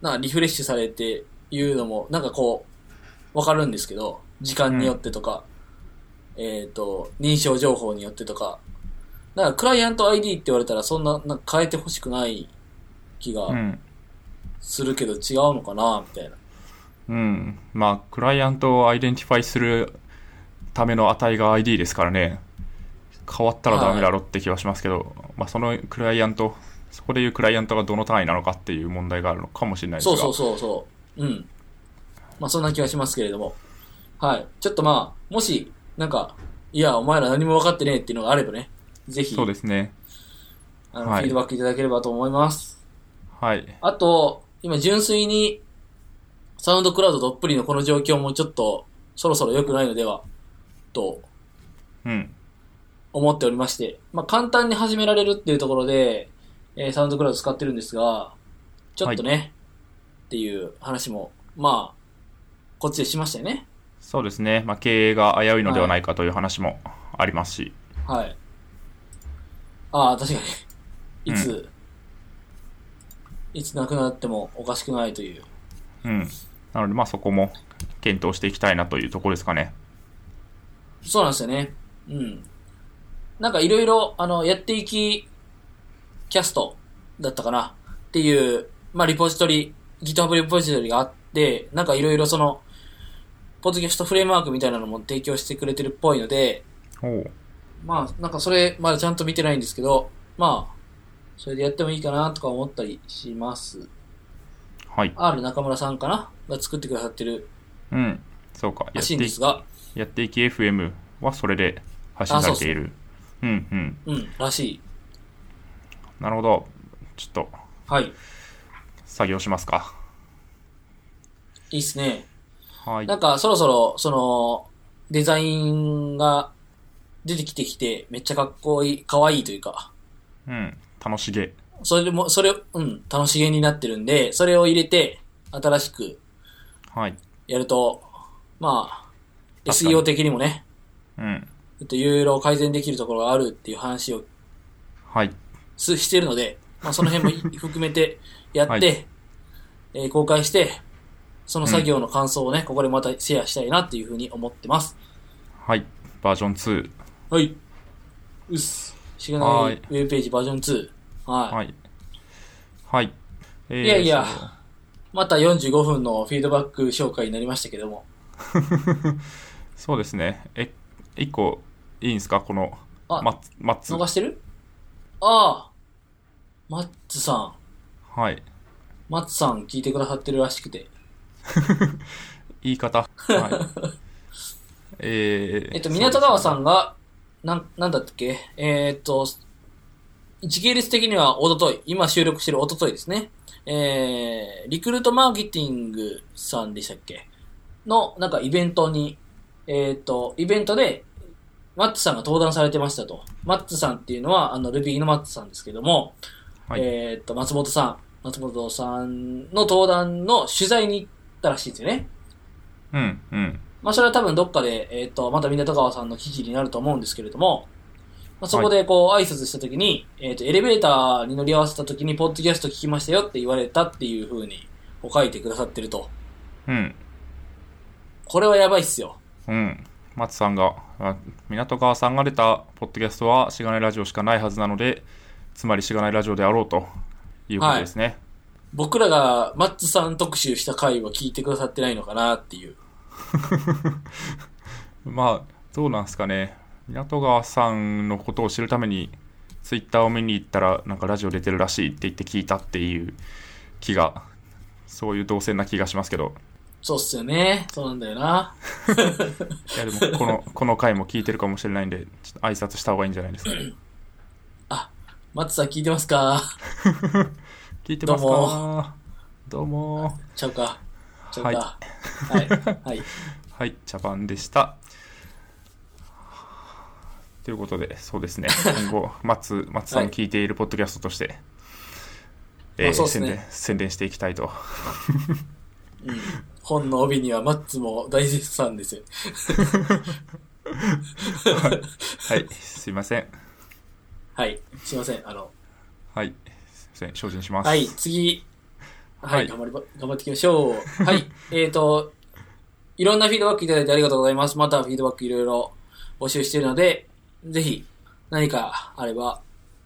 なんかリフレッシュされていうのも、なんかこう、わかるんですけど、時間によってとか。えっ、と、認証情報によってとか。だから、クライアント ID って言われたら、そんな、なんか変えてほしくない気がうん。するけど、違うのかな、みたいな。うん。まあ、クライアントを identify するための値が ID ですからね。変わったらダメだろって気はしますけど、まあ、そのクライアント、そこでいうクライアントがどの単位なのかっていう問題があるのかもしれないですが。そうそうそうそう。うん。まあ、そんな気はしますけれども。はい。ちょっとまあ、もし、なんか、いや、お前ら何も分かってねえっていうのがあればね、ぜひ、そうですね。あの、はいフィードバックいただければと思います。はい。あと、今純粋に、サウンドクラウドどっぷりのこの状況もちょっと、そろそろ良くないのでは、とうん。思っておりまして、まあ、簡単に始められるっていうところで、えーサウンドクラウド使ってるんですが、ちょっとね、っていう話も、まあ、こっちでしましたよね。そうですね。まあ、経営が危ういのではないかという話もありますし。はい。ああ、確かに。いつ、いつ亡くなってもおかしくないという。うん。なので、まあ、そこも検討していきたいなというところですかね。そうなんですよね。うん。なんかいろいろ、あの、やっていき、キャストだったかなっていう、まあ、リポジトリ、GitHub リポジトリがあって、なんかいろいろその、ポッドキャストフレームワークみたいなのも提供してくれてるっぽいので、まあ、なんかそれ、まだちゃんと見てないんですけど、まあ、それでやってもいいかなとか思ったりします。はい。R 中村さんかな？が作ってくださってるうん。そうか。やらしいんっていですが、やっていき FM はそれで発信されている。うんうん。うん、らしい。なるほど。ちょっとはい。作業しますか。いいっすね。はい。なんか、そろそろ、その、デザインが出てきてきて、めっちゃかっこいい、かわいいというか、うん。楽しげ。それでも、それ、うん、楽しげになってるんで、それを入れて、新しくはい。やると、まあ、SEO 的にもね、うん。ちょっといろいろ改善できるところがあるっていう話をはい。すしてるので、まあ、その辺も 含めてやって、はいえー公開して、その作業の感想をね、ここでまたシェアしたいなっていうふうに思ってます。はい。バージョン2。はい。うっす。しがはないいウェブページバージョン2。はい。はい。はい。えーいやいやまた45分のフィードバック紹介になりましたけども。そうですね。え、一個いいんですか？この、あマッツ、マッツ。逃してる？ああ。マッツさん。はい。マッツさん聞いてくださってるらしくて。言い方。はい。えー、えっと、港川さん。んが、なん、なんだっけ？えーっと、時系列的にはおととい、今収録してるおとといですね。えー、リクルートマーケティングさんでしたっけ？の、なんかイベントに、えーっと、イベントで、マッツさんが登壇されてましたと。マッツさんっていうのは、あの、ルビーのマッツさんですけども、はいえーっと、松本さん、松本さんの登壇の取材に行ったらしいんですよね。うん、うん。まあ、それは多分どっかで、えっ、と、また港川さんの記事になると思うんですけれども、まあ、そこでこう、挨拶した時に、えっ、と、エレベーターに乗り合わせた時に、ポッドキャスト聞きましたよって言われたっていう風に、こう書いてくださってると。うん。これはやばいっすよ。うん。松さんが、あ港川さんが出たポッドキャストはしがないラジオしかないはずなので、つまりしがないラジオであろうということですね。僕らがマッツさん特集した回は聞いてくださってないのかなっていう。まあ、どうなんですかね。港川さんのことを知るために、ツイッターを見に行ったら、なんかラジオ出てるらしいって言って聞いたっていう気が、そういう動線な気がしますけど、そうっすよね。そうなんだよな。いやでも、この、この回も聞いてるかもしれないんで、ちょっと挨拶した方がいいんじゃないですか。マッツさん聞いてますか？聞いてますどうかどうもちゃうか。ちゃうか。はいはい。はい。はい、茶番でした。ということで、そうですね、今後、松松さんの聞いているポッドキャストとして、えーまあそうですね宣伝宣伝していきたいと。うん。本の帯にはマッツも大絶賛ですよ。はい、すいません。はい。すいません。あの、はい、すいません、精進します。はい、次。はい、はい頑張りば、頑張っていきましょう。はい、えっ、と、いろんなフィードバックいただいてありがとうございます。またフィードバックいろいろ募集しているので、ぜひ何かあれば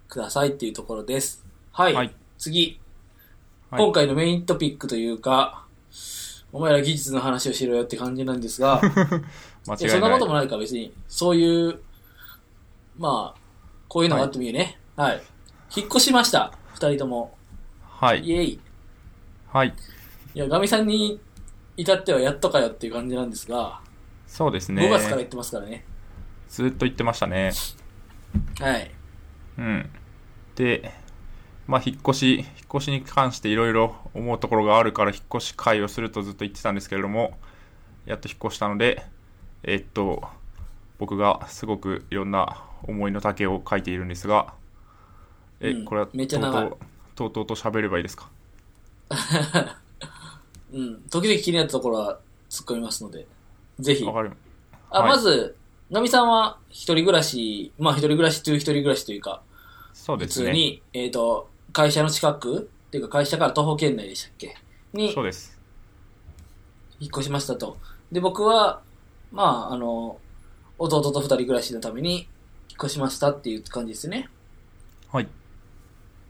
くださいっていうところです。はい。はい次、はい今回のメイントピックというか、お前ら技術の話をしろよって感じなんですが、間違いやそんないない。こともないか別に。そういう、まあ、こういうのがあってもいいね。はい。引っ越しました。二人とも。はい。イエイ。はい。いや、ガミさんに至ってはやっとかよっていう感じなんですが、そうですね。5月から言ってますからね。ずっと言ってましたね。はい。うん。で、まあ、引っ越し、引っ越しに関していろいろ思うところがあるから、引っ越し会をするとずっと言ってたんですけれども、やっと引っ越したので、えっと、僕がすごくいろんな思いの丈を書いているんですが、え、うんこれはめっちゃ長いとうとうとうとうと喋ればいいですか？うん。時々気になったところは突っ込みますので、ぜひ。わかるあ、はいまず、ガミさんは一人暮らし、まあ一人暮らしという一人暮らしというか、普そうですね。通に、えっ、と、会社の近くっていうか会社から徒歩圏内でしたっけ？にそうです。引っ越しましたと。で、僕は、まあ、あの、弟と二人暮らしのために引っ越しましたっていう感じですね。はい。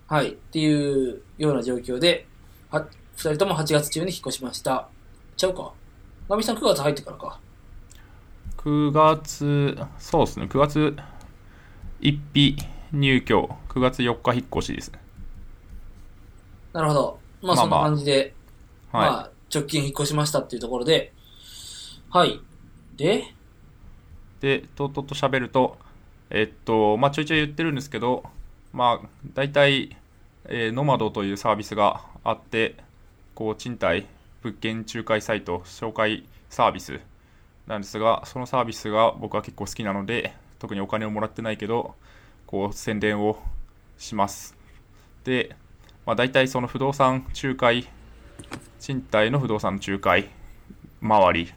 はい。っていうような状況で、は二人とも8月中に引っ越しました。ちゃうか。ガミさん9月入ってからか。9月、そうですね、9月1日入居、9月4日引っ越しですね。なるほど。まあ、まあそんな感じで、まあ、は直近引っ越しましたっていうところで、はい。で、い。で、とうとうと喋ると、えっと、まあ、ちょいちょい言ってるんですけど、まあ、大体、えーノマドというサービスがあって、こう、賃貸、物件仲介サイト、紹介サービスなんですが、そのサービスが僕は結構好きなので、特にお金をもらってないけど、こう、宣伝をします。で、まあ、大体その不動産仲介、賃貸の不動産仲介周り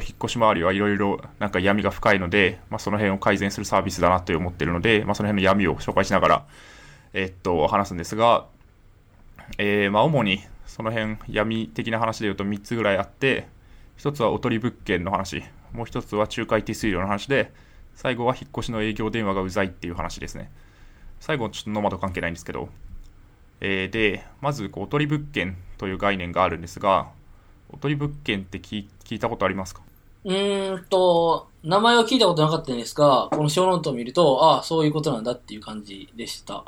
と引っ越し周りはいろいろなんか闇が深いので、まあ、その辺を改善するサービスだなと思ってるので、まあ、その辺の闇を紹介しながら、えっと、話すんですが、えーまあ、主にその辺闇的な話で言うと3つぐらいあって、1つはおとり物件の話、もう1つは仲介手数料の話で、最後は引っ越しの営業電話がうざいっていう話ですね。最後、ちょっとノマド関係ないんですけど、えーで、まずこう、おとり物件という概念があるんですが、おとり物件って聞い聞いたことありますか？うーんと、名前は聞いたことなかったんですが、このショーノートを見ると、ああ、そういうことなんだっていう感じでした。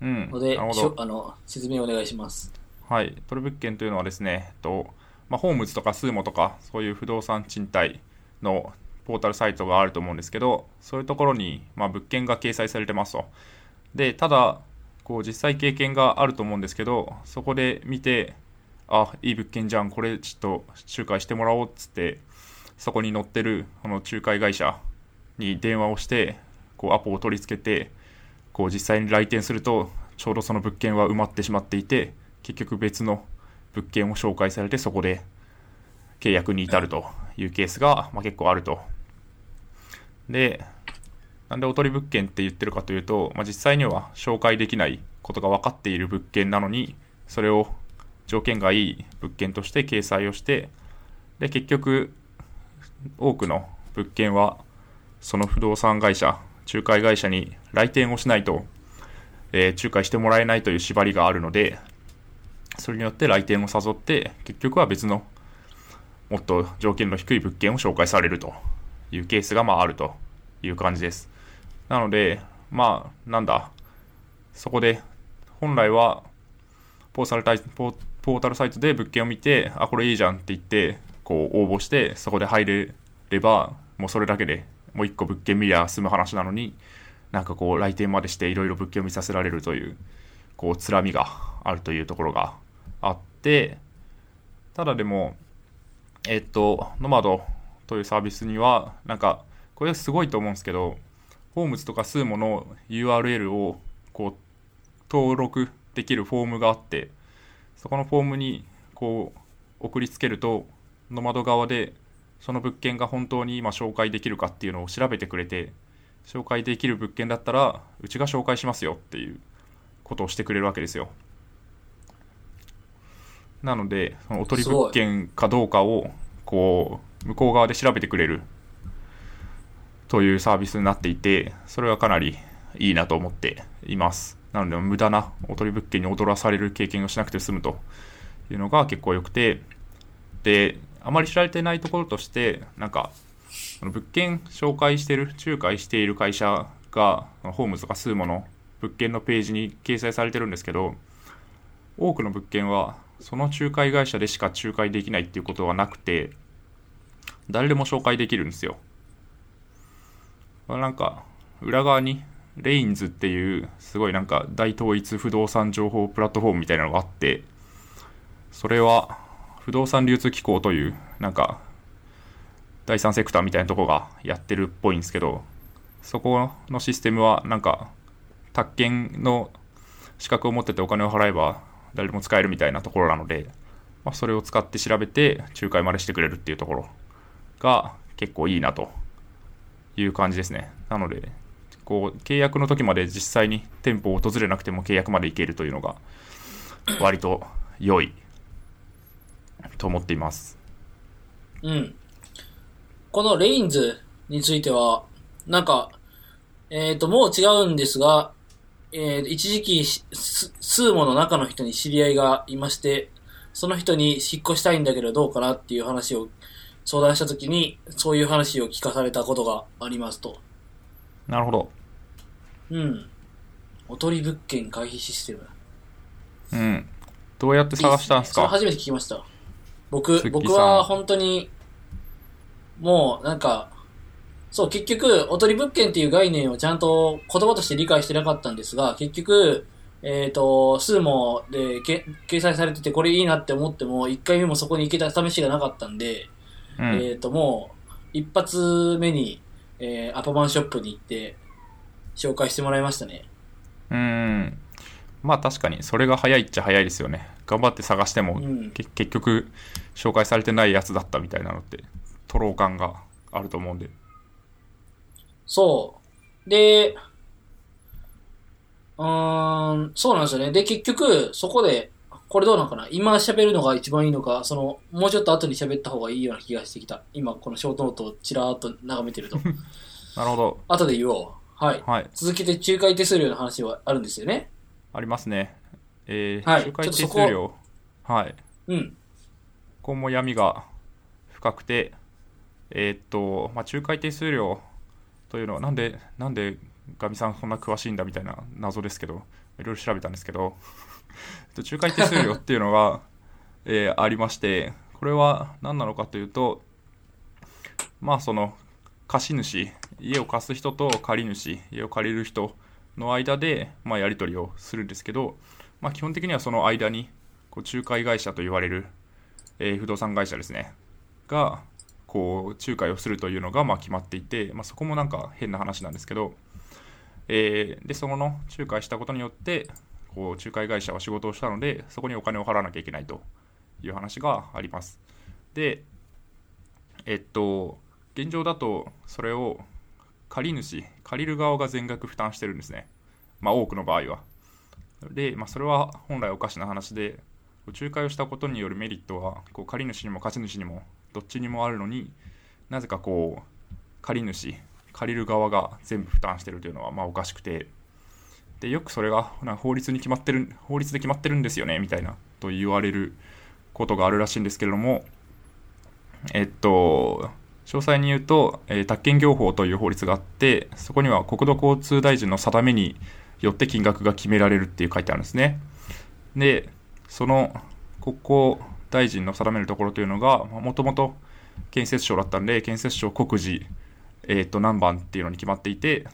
うん。ので、あの、説明お願いします。はい。おとり物件というのはですね、えっと、まあ、ホームズとかスーモとか、そういう不動産賃貸のポータルサイトがあると思うんですけど、そういうところに、まあ、物件が掲載されてますと。で、ただ、こう、実際経験があると思うんですけど、そこで見て、あ、いい物件じゃん、これちょっと仲介してもらおうっつって、そこに載ってる、この仲介会社に電話をして、こう、アポを取り付けて、こう、実際に来店すると、ちょうどその物件は埋まってしまっていて、結局別の物件を紹介されて、そこで契約に至るというケースが、まあ、結構あると。で、なんでおとり物件って言ってるかというと、まあ、実際には紹介できないことが分かっている物件なのに、それを条件がいい物件として掲載をして、で、結局、多くの物件は、その不動産会社、仲介会社に来店をしないと、えー仲介してもらえないという縛りがあるので、それによって来店を誘って、結局は別のもっと条件の低い物件を紹介されるというケースがまああるという感じです。なので、まあ、なんだ、そこで本来はポータルタイポポータルサイトで物件を見て、あ、これいいじゃんって言って、こう応募して、そこで入れれば、もうそれだけでもう一個物件見りゃ済む話なのに、なんかこう来店までしていろいろ物件を見させられるという、こう、つらみがあるというところがあって、ただでも、えっと、ノマドというサービスには、なんか、これすごいと思うんですけど、ホームズとかスーモの URL を、こう、登録できるフォームがあって、そこのフォームに、こう、送りつけると、ノマド側で、その物件が本当に今紹介できるかっていうのを調べてくれて、紹介できる物件だったら、うちが紹介しますよっていうことをしてくれるわけですよ。なので、そのおとり物件かどうかを、こう、向こう側で調べてくれるというサービスになっていて、それはかなりいいなと思っています。なので、無駄なおとり物件に踊らされる経験をしなくて済むというのが結構良くて、で、あまり知られてないところとして、なんか、物件紹介してる、仲介している会社が、ホームズとかスーモの物件のページに掲載されてるんですけど、多くの物件は、その仲介会社でしか仲介できないっていうことはなくて、誰でも紹介できるんですよ。なんか、裏側に、レインズっていう、すごいなんか大統一不動産情報プラットフォームみたいなのがあって、それは、不動産流通機構という、なんか、第三セクターみたいなとこがやってるっぽいんですけど、そこのシステムは、なんか、宅建の資格を持っててお金を払えば誰でも使えるみたいなところなので、まあ、それを使って調べて仲介までしてくれるっていうところが結構いいなという感じですね。なので、こう、契約の時まで実際に店舗を訪れなくても契約まで行けるというのが割と良いと思っています。うん。このレインズについては、なんか、えっ、と、もう違うんですが、えー一時期、ススーモの中の人に知り合いがいまして、その人に引っ越したいんだけどどうかなっていう話を相談したときに、そういう話を聞かされたことがありますと。なるほど。うん。おとり物件回避システム。うん。どうやって探したんですか？それ初めて聞きました。僕鈴、木さん僕は本当に、もうなんか、そう、結局、おとり物件っていう概念をちゃんと言葉として理解してなかったんですが、結局、えっ、と、スーモでけ掲載されててこれいいなって思っても、一回目もそこに行けた試しがなかったんで、うん。えっ、と、もう、一発目に、えーアパマンショップに行って、紹介してもらいましたね。うーん。まあ確かに、それが早いっちゃ早いですよね。頑張って探しても、うんけ結局、紹介されてないやつだったみたいなのって、とろう感があると思うんで。そう。で、うーん、そうなんですよね。で、結局、そこで、これどうなのかな？今喋るのが一番いいのか、その、もうちょっと後に喋った方がいいような気がしてきた。今、このショートノートをちらーっと眺めてると。なるほど。後で言おう。はい。はい。続けて仲介手数料の話はあるんですよね。ありますね。えー、はい仲介手数料。はい。うん。ここも闇が深くて、えーっと、まあ、仲介手数料というのは、なんで、なんでガミさんそんな詳しいんだみたいな謎ですけど、いろいろ調べたんですけど、え っと仲介手数料っていうのが、えーありまして、これは何なのかというと、まあその貸主、家を貸す人と借り主、家を借りる人の間で、まあ、やり取りをするんですけど、まあ、基本的にはその間にこう仲介会社と言われる、えー不動産会社ですねがこう仲介をするというのがま決まっていて、まあ、そこもなんか変な話なんですけど、えーでそこの仲介したことによってこう仲介会社は仕事をしたのでそこにお金を払わなきゃいけないという話があります。でえっと現状だとそれを借り主借りる側が全額負担してるんですね。まあ多くの場合は。で、まあ、それは本来おかしな話で仲介をしたことによるメリットはこう借り主にも貸主にもどっちにもあるのになぜかこう借り主借りる側が全部負担してるというのはまあおかしくて。でよくそれが法律に決まってる法律で決まってるんですよねみたいなと言われることがあるらしいんですけれどもえっと詳細に言うと、えー宅建業法という法律があってそこには国土交通大臣の定めによって金額が決められるっていう書いてあるんですね。でその国交大臣の定めるところというのがもともと建設省だったんで建設省国事、えー、と何番っていうのに決まっていて、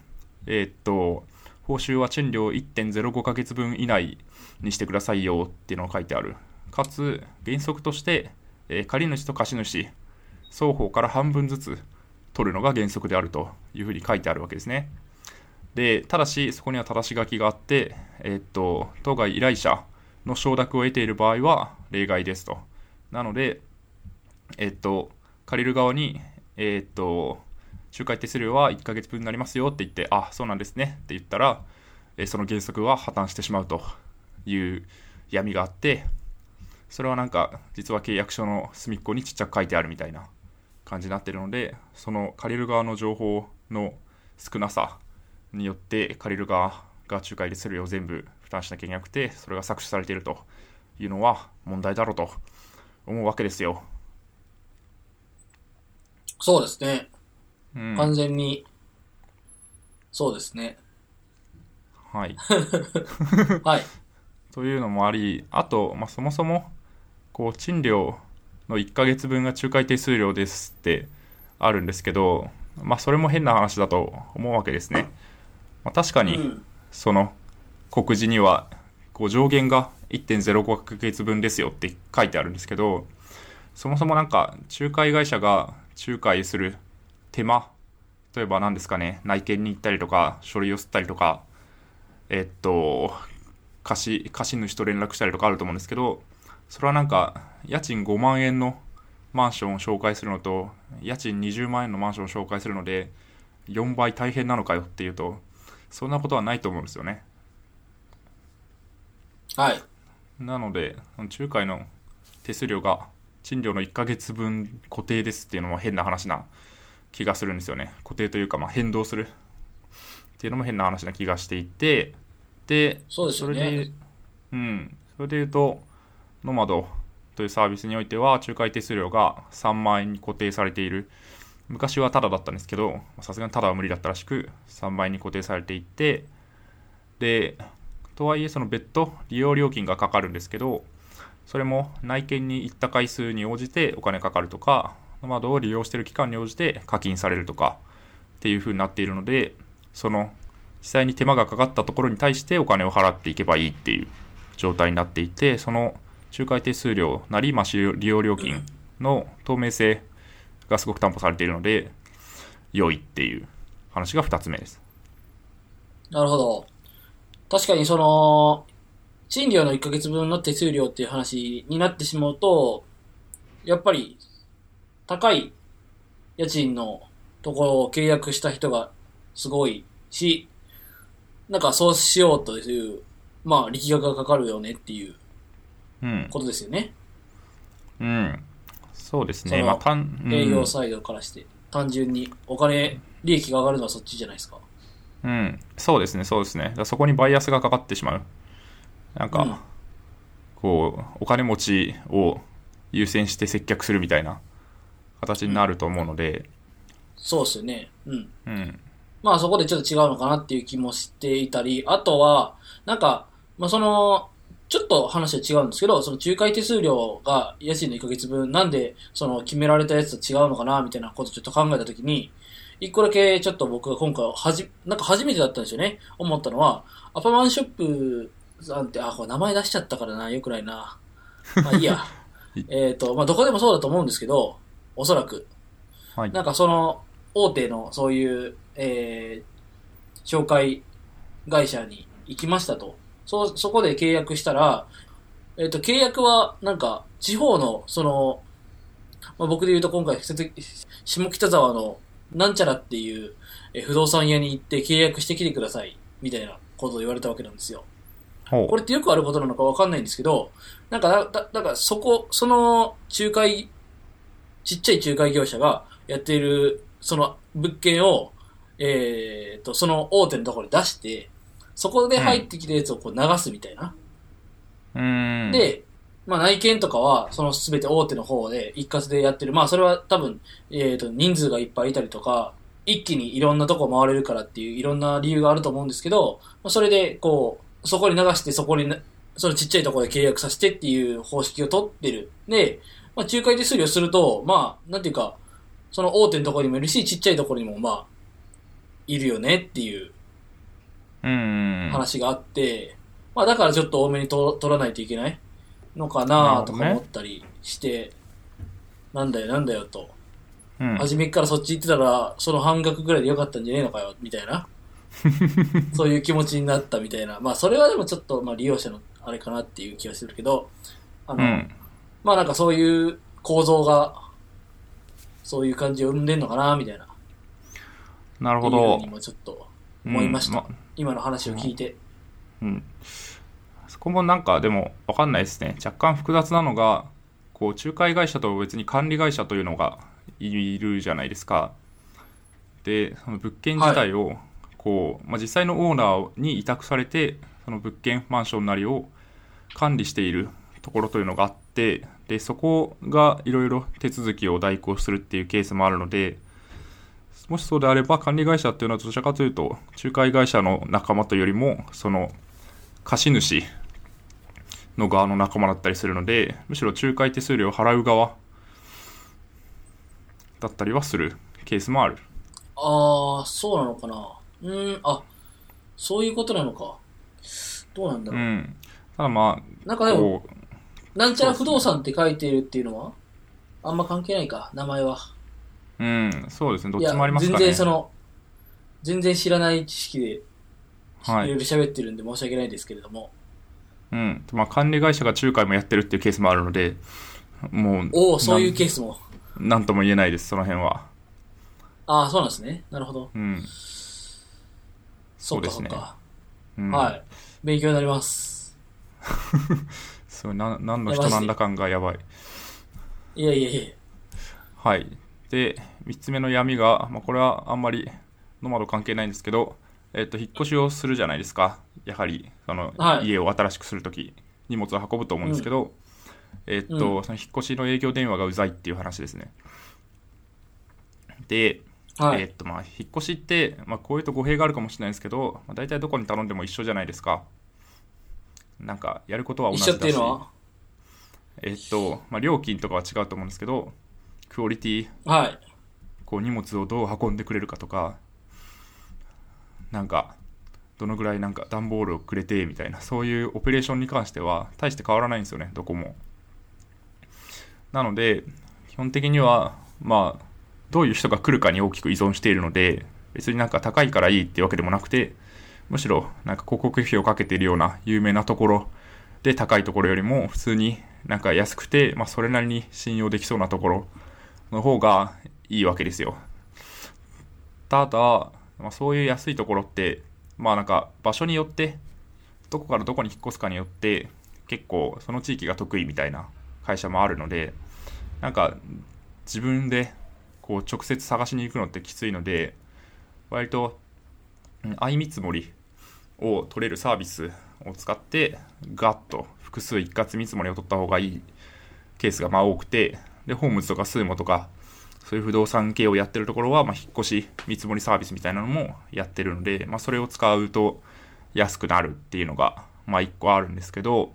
えー、と報酬は賃料1.05ヶ月分以内にしてくださいよっていうのが書いてある。かつ原則として、えー借り主と貸主双方から半分ずつ取るのが原則であるというふうに書いてあるわけですね。でただしそこには正し書きがあって、えっと当該依頼者の承諾を得ている場合は例外ですと。なのでえっと借りる側にえっと仲介手数料は1ヶ月分になりますよって言ってあそうなんですねって言ったら、えその原則は破綻してしまうという闇があってそれはなんか実は契約書の隅っこにちっちゃく書いてあるみたいな感じになってるのでその借りる側の情報の少なさによって借りる側が仲介手数料を全部負担しなきゃいけなくてそれが搾取されているというのは問題だろうと思うわけですよ。そうですね。うん、完全に、そうですね。はい。はい。というのもあり、あと、まあ、そもそも、こう、賃料の1ヶ月分が仲介手数料ですってあるんですけど、まあ、それも変な話だと思うわけですね。まあ、確かに、うん。その、告示には、こう、上限が1.05ヶ月分ですよって書いてあるんですけど、そもそもなんか、仲介会社が仲介する手間、例えば何ですかね、内見に行ったりとか、書類を吸ったりとか、えっと、貸し、貸主と連絡したりとかあると思うんですけど、それはなんか、家賃5万円のマンションを紹介するのと、家賃20万円のマンションを紹介するので、4倍大変なのかよっていうと、そんなことはないと思うんですよね。はい。なので、仲介の手数料が賃料の1ヶ月分固定ですっていうのも変な話な気がするんですよね。固定というか、まあ、変動するっていうのも変な話な気がしていて、で、そうですよねれで、うん、それで言うと、ノマドというサービスにおいては、仲介手数料が3万円に固定されている。昔はタダだったんですけど、さすがにタダは無理だったらしく、3万円に固定されていて、で、とはいえその別途利用料金がかかるんですけど、それも内見に行った回数に応じてお金かかるとか、ノマドを利用している期間に応じて課金されるとかっていう風になっているので、その実際に手間がかかったところに対してお金を払っていけばいいっていう状態になっていて、その仲介手数料なり、まあ、利用料金の透明性がすごく担保されているので、良いっていう話が2つ目です。なるほど。確かにその、賃料の1ヶ月分の手数料っていう話になってしまうと、やっぱり、高い家賃のところを契約した人がすごいし、なんかそうしようという、まあ力学がかかるよねっていう。ことですよね。うん。そうですね。まあ、単うん営業サイドからして。単純にお金、利益が上がるのはそっちじゃないですか。うん、そうですね、そうですね。そこにバイアスがかかってしまう。なんか、うんこう、お金持ちを優先して接客するみたいな形になると思うので、そうですよね。うん。うん、まあそこでちょっと違うのかなっていう気もしていたり、あとは、なんか、まあその、ちょっと話は違うんですけど、その仲介手数料が家賃の1ヶ月分、なんでその決められたやつと違うのかなみたいなことをちょっと考えたときに、一個だけちょっと僕が今回はじ、なんか初めてだったんですよね。思ったのは、アパマンショップさんって、あ、これ名前出しちゃったからな、よくないな。まあいいや。えっと、まあどこでもそうだと思うんですけど、おそらく。はい。なんかその、大手のそういう、えー、紹介会社に行きましたと。そ、そこで契約したら、えっ、と、契約は、なんか、地方の、その、まあ、僕で言うと今回、下北沢の、なんちゃらっていう、えー不動産屋に行って契約してきてください、みたいなことを言われたわけなんですよ。これってよくあることなのかわかんないんですけど、なんかだ、だ、だからそこ、その仲介、ちっちゃい仲介業者がやっている、その物件を、えー、と、その大手のところに出して、そこで入ってきたやつをこう流すみたいな。うーん。、で、まあ内見とかは、そのすべて大手の方で一括でやってる。まあそれは多分、えー、と、人数がいっぱいいたりとか、一気にいろんなとこ回れるからっていういろんな理由があると思うんですけど、まあそれで、こう、そこに流してそこにな、そのちっちゃいところで契約させてっていう方式を取ってる。で、まあ仲介手数料すると、まあ、なんていうか、その大手のところにもいるし、ちっちゃいところにもまあ、いるよねっていう。話があって、まあだからちょっと多めにと取らないといけないのかなとか思ったりして、なんだよなんだよと。うん。初めっからそっち行ってたら、その半額ぐらいでよかったんじゃねえのかよ、みたいな。そういう気持ちになったみたいな。まあそれはでもちょっと、まあ利用者のあれかなっていう気がするけど、あの、うん。まあなんかそういう構造が、そういう感じを生んでんのかな、みたいな。なるほどいうふうに。もちょっと思いました。うん今の話を聞いて。うん。そこもなんかでもわかんないですね。若干複雑なのが、こう、仲介会社と別に管理会社というのがいるじゃないですか。で、その物件自体を、こう、まあ、実際のオーナーに委託されて、その物件、マンションなりを管理しているところというのがあって、で、そこがいろいろ手続きを代行するっていうケースもあるので、もしそうであれば管理会社っていうのはどちらかというと、仲介会社の仲間というよりも、その、貸主の側の仲間だったりするので、むしろ仲介手数料を払う側だったりはするケースもある。ああ、そうなのかな。うーん、あ、そういうことなのか。どうなんだろう。うん。ただまあ、なんかでも、なんちゃら不動産って書いてるっていうのは、あんま関係ないか、名前は。うん、そうですね、どっちもありますかね。全然その、全然知らない知識で、いはいろいろ喋ってるんで申し訳ないですけれども。うん。まあ、管理会社が仲介もやってるっていうケースもあるので、もう、おお、そういうケーースも。ス。なんとも言えないです、その辺は。ああ、そうなんですね。なるほど。うん。そうですねそうん、はい。勉強になります。そうな何の人なんだ感がやばい。いやいやいや。はい。で、三つ目の闇が、まあ、これはあんまりノマド関係ないんですけど、えっと、引っ越しをするじゃないですか。やはり、その、はい家を新しくするとき、荷物を運ぶと思うんですけど、えっと、うその引っ越しの営業電話がうざいっていう話ですね。で、はい。えっと、まあ、引っ越しって、まあ、こういうと語弊があるかもしれないですけど、まあ、大体どこに頼んでも一緒じゃないですか。なんか、やることは同じだし。一緒っていうのは？えっと、まあ、料金とかは違うと思うんですけど、クオリティ、はい。こう荷物をどう運んでくれるかとか、なんか、どのぐらいなんか段ボールをくれてみたいな、そういうオペレーションに関しては大して変わらないんですよね、どこも。なので、基本的には、まあ、どういう人が来るかに大きく依存しているので、別になんか高いからいいっていうわけでもなくて、むしろなんか広告費をかけているような有名なところで高いところよりも普通になんか安くて、まあそれなりに信用できそうなところの方がいいわけですよ。ただ、まあ、そういう安いところって、まあなんか場所によって、どこからどこに引っ越すかによって、結構その地域が得意みたいな会社もあるので、なんか自分でこう直接探しに行くのってきついので、割と相見積もりを取れるサービスを使って、ガッと複数一括見積もりを取った方がいいケースがまあ多くて、で、ホームズとかスーモとか、そういう不動産系をやってるところは、まあ、引っ越し見積もりサービスみたいなのもやってるので、まあ、それを使うと安くなるっていうのが、まあ、一個あるんですけど、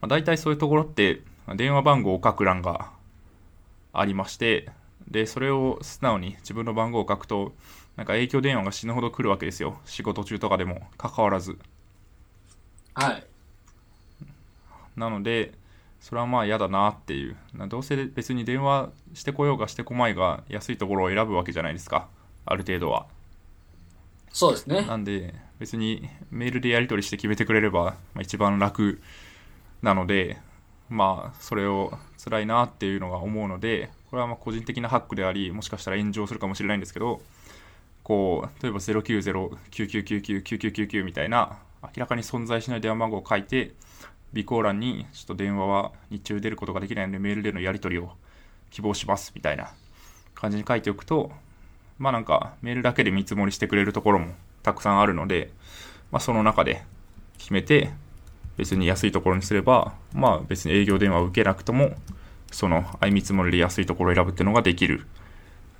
まあ、大体そういうところって、まあ電話番号を書く欄がありまして、で、それを素直に自分の番号を書くと、なんか影響電話が死ぬほど来るわけですよ。仕事中とかでも、関わらず。はい。なので、それはまあ嫌だなっていう。などうせ別に電話してこようがしてこまいが安いところを選ぶわけじゃないですか。ある程度は。そうですね。なんで、別にメールでやり取りして決めてくれれば、まあ、一番楽なので、まあ、それを辛いなっていうのが思うので、これはまあ個人的なハックであり、もしかしたら炎上するかもしれないんですけど、こう、例えば090-9999-9999みたいな、明らかに存在しない電話番号を書いて、備考欄に、ちょっと電話は日中出ることができないので、メールでのやり取りを希望します、みたいな感じに書いておくと、まあなんか、メールだけで見積もりしてくれるところもたくさんあるので、まあその中で決めて、別に安いところにすれば、まあ別に営業電話を受けなくとも、その相見積もりで安いところを選ぶっていうのができる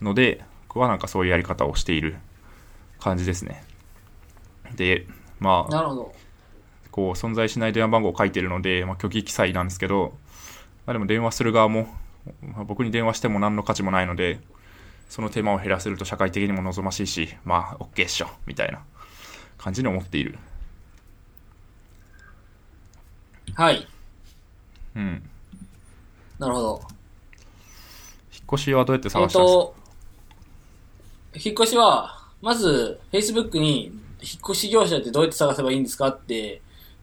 ので、僕はなんかそういうやり方をしている感じですね。で、まあ、なるほど。こう存在しない電話番号を書いてるので、まあ、虚偽記載なんですけど、まあ、でも電話する側も、まあ僕に電話しても何の価値もないので、その手間を減らせると社会的にも望ましいし、まあ、OK っしょ、みたいな感じに思っている。はい。うん。なるほど。引っ越しはどうやってえっ探したんですか、と、引っ越しは、まず、Facebook に、引っ越し業者ってどうやって探せばいいんですかって、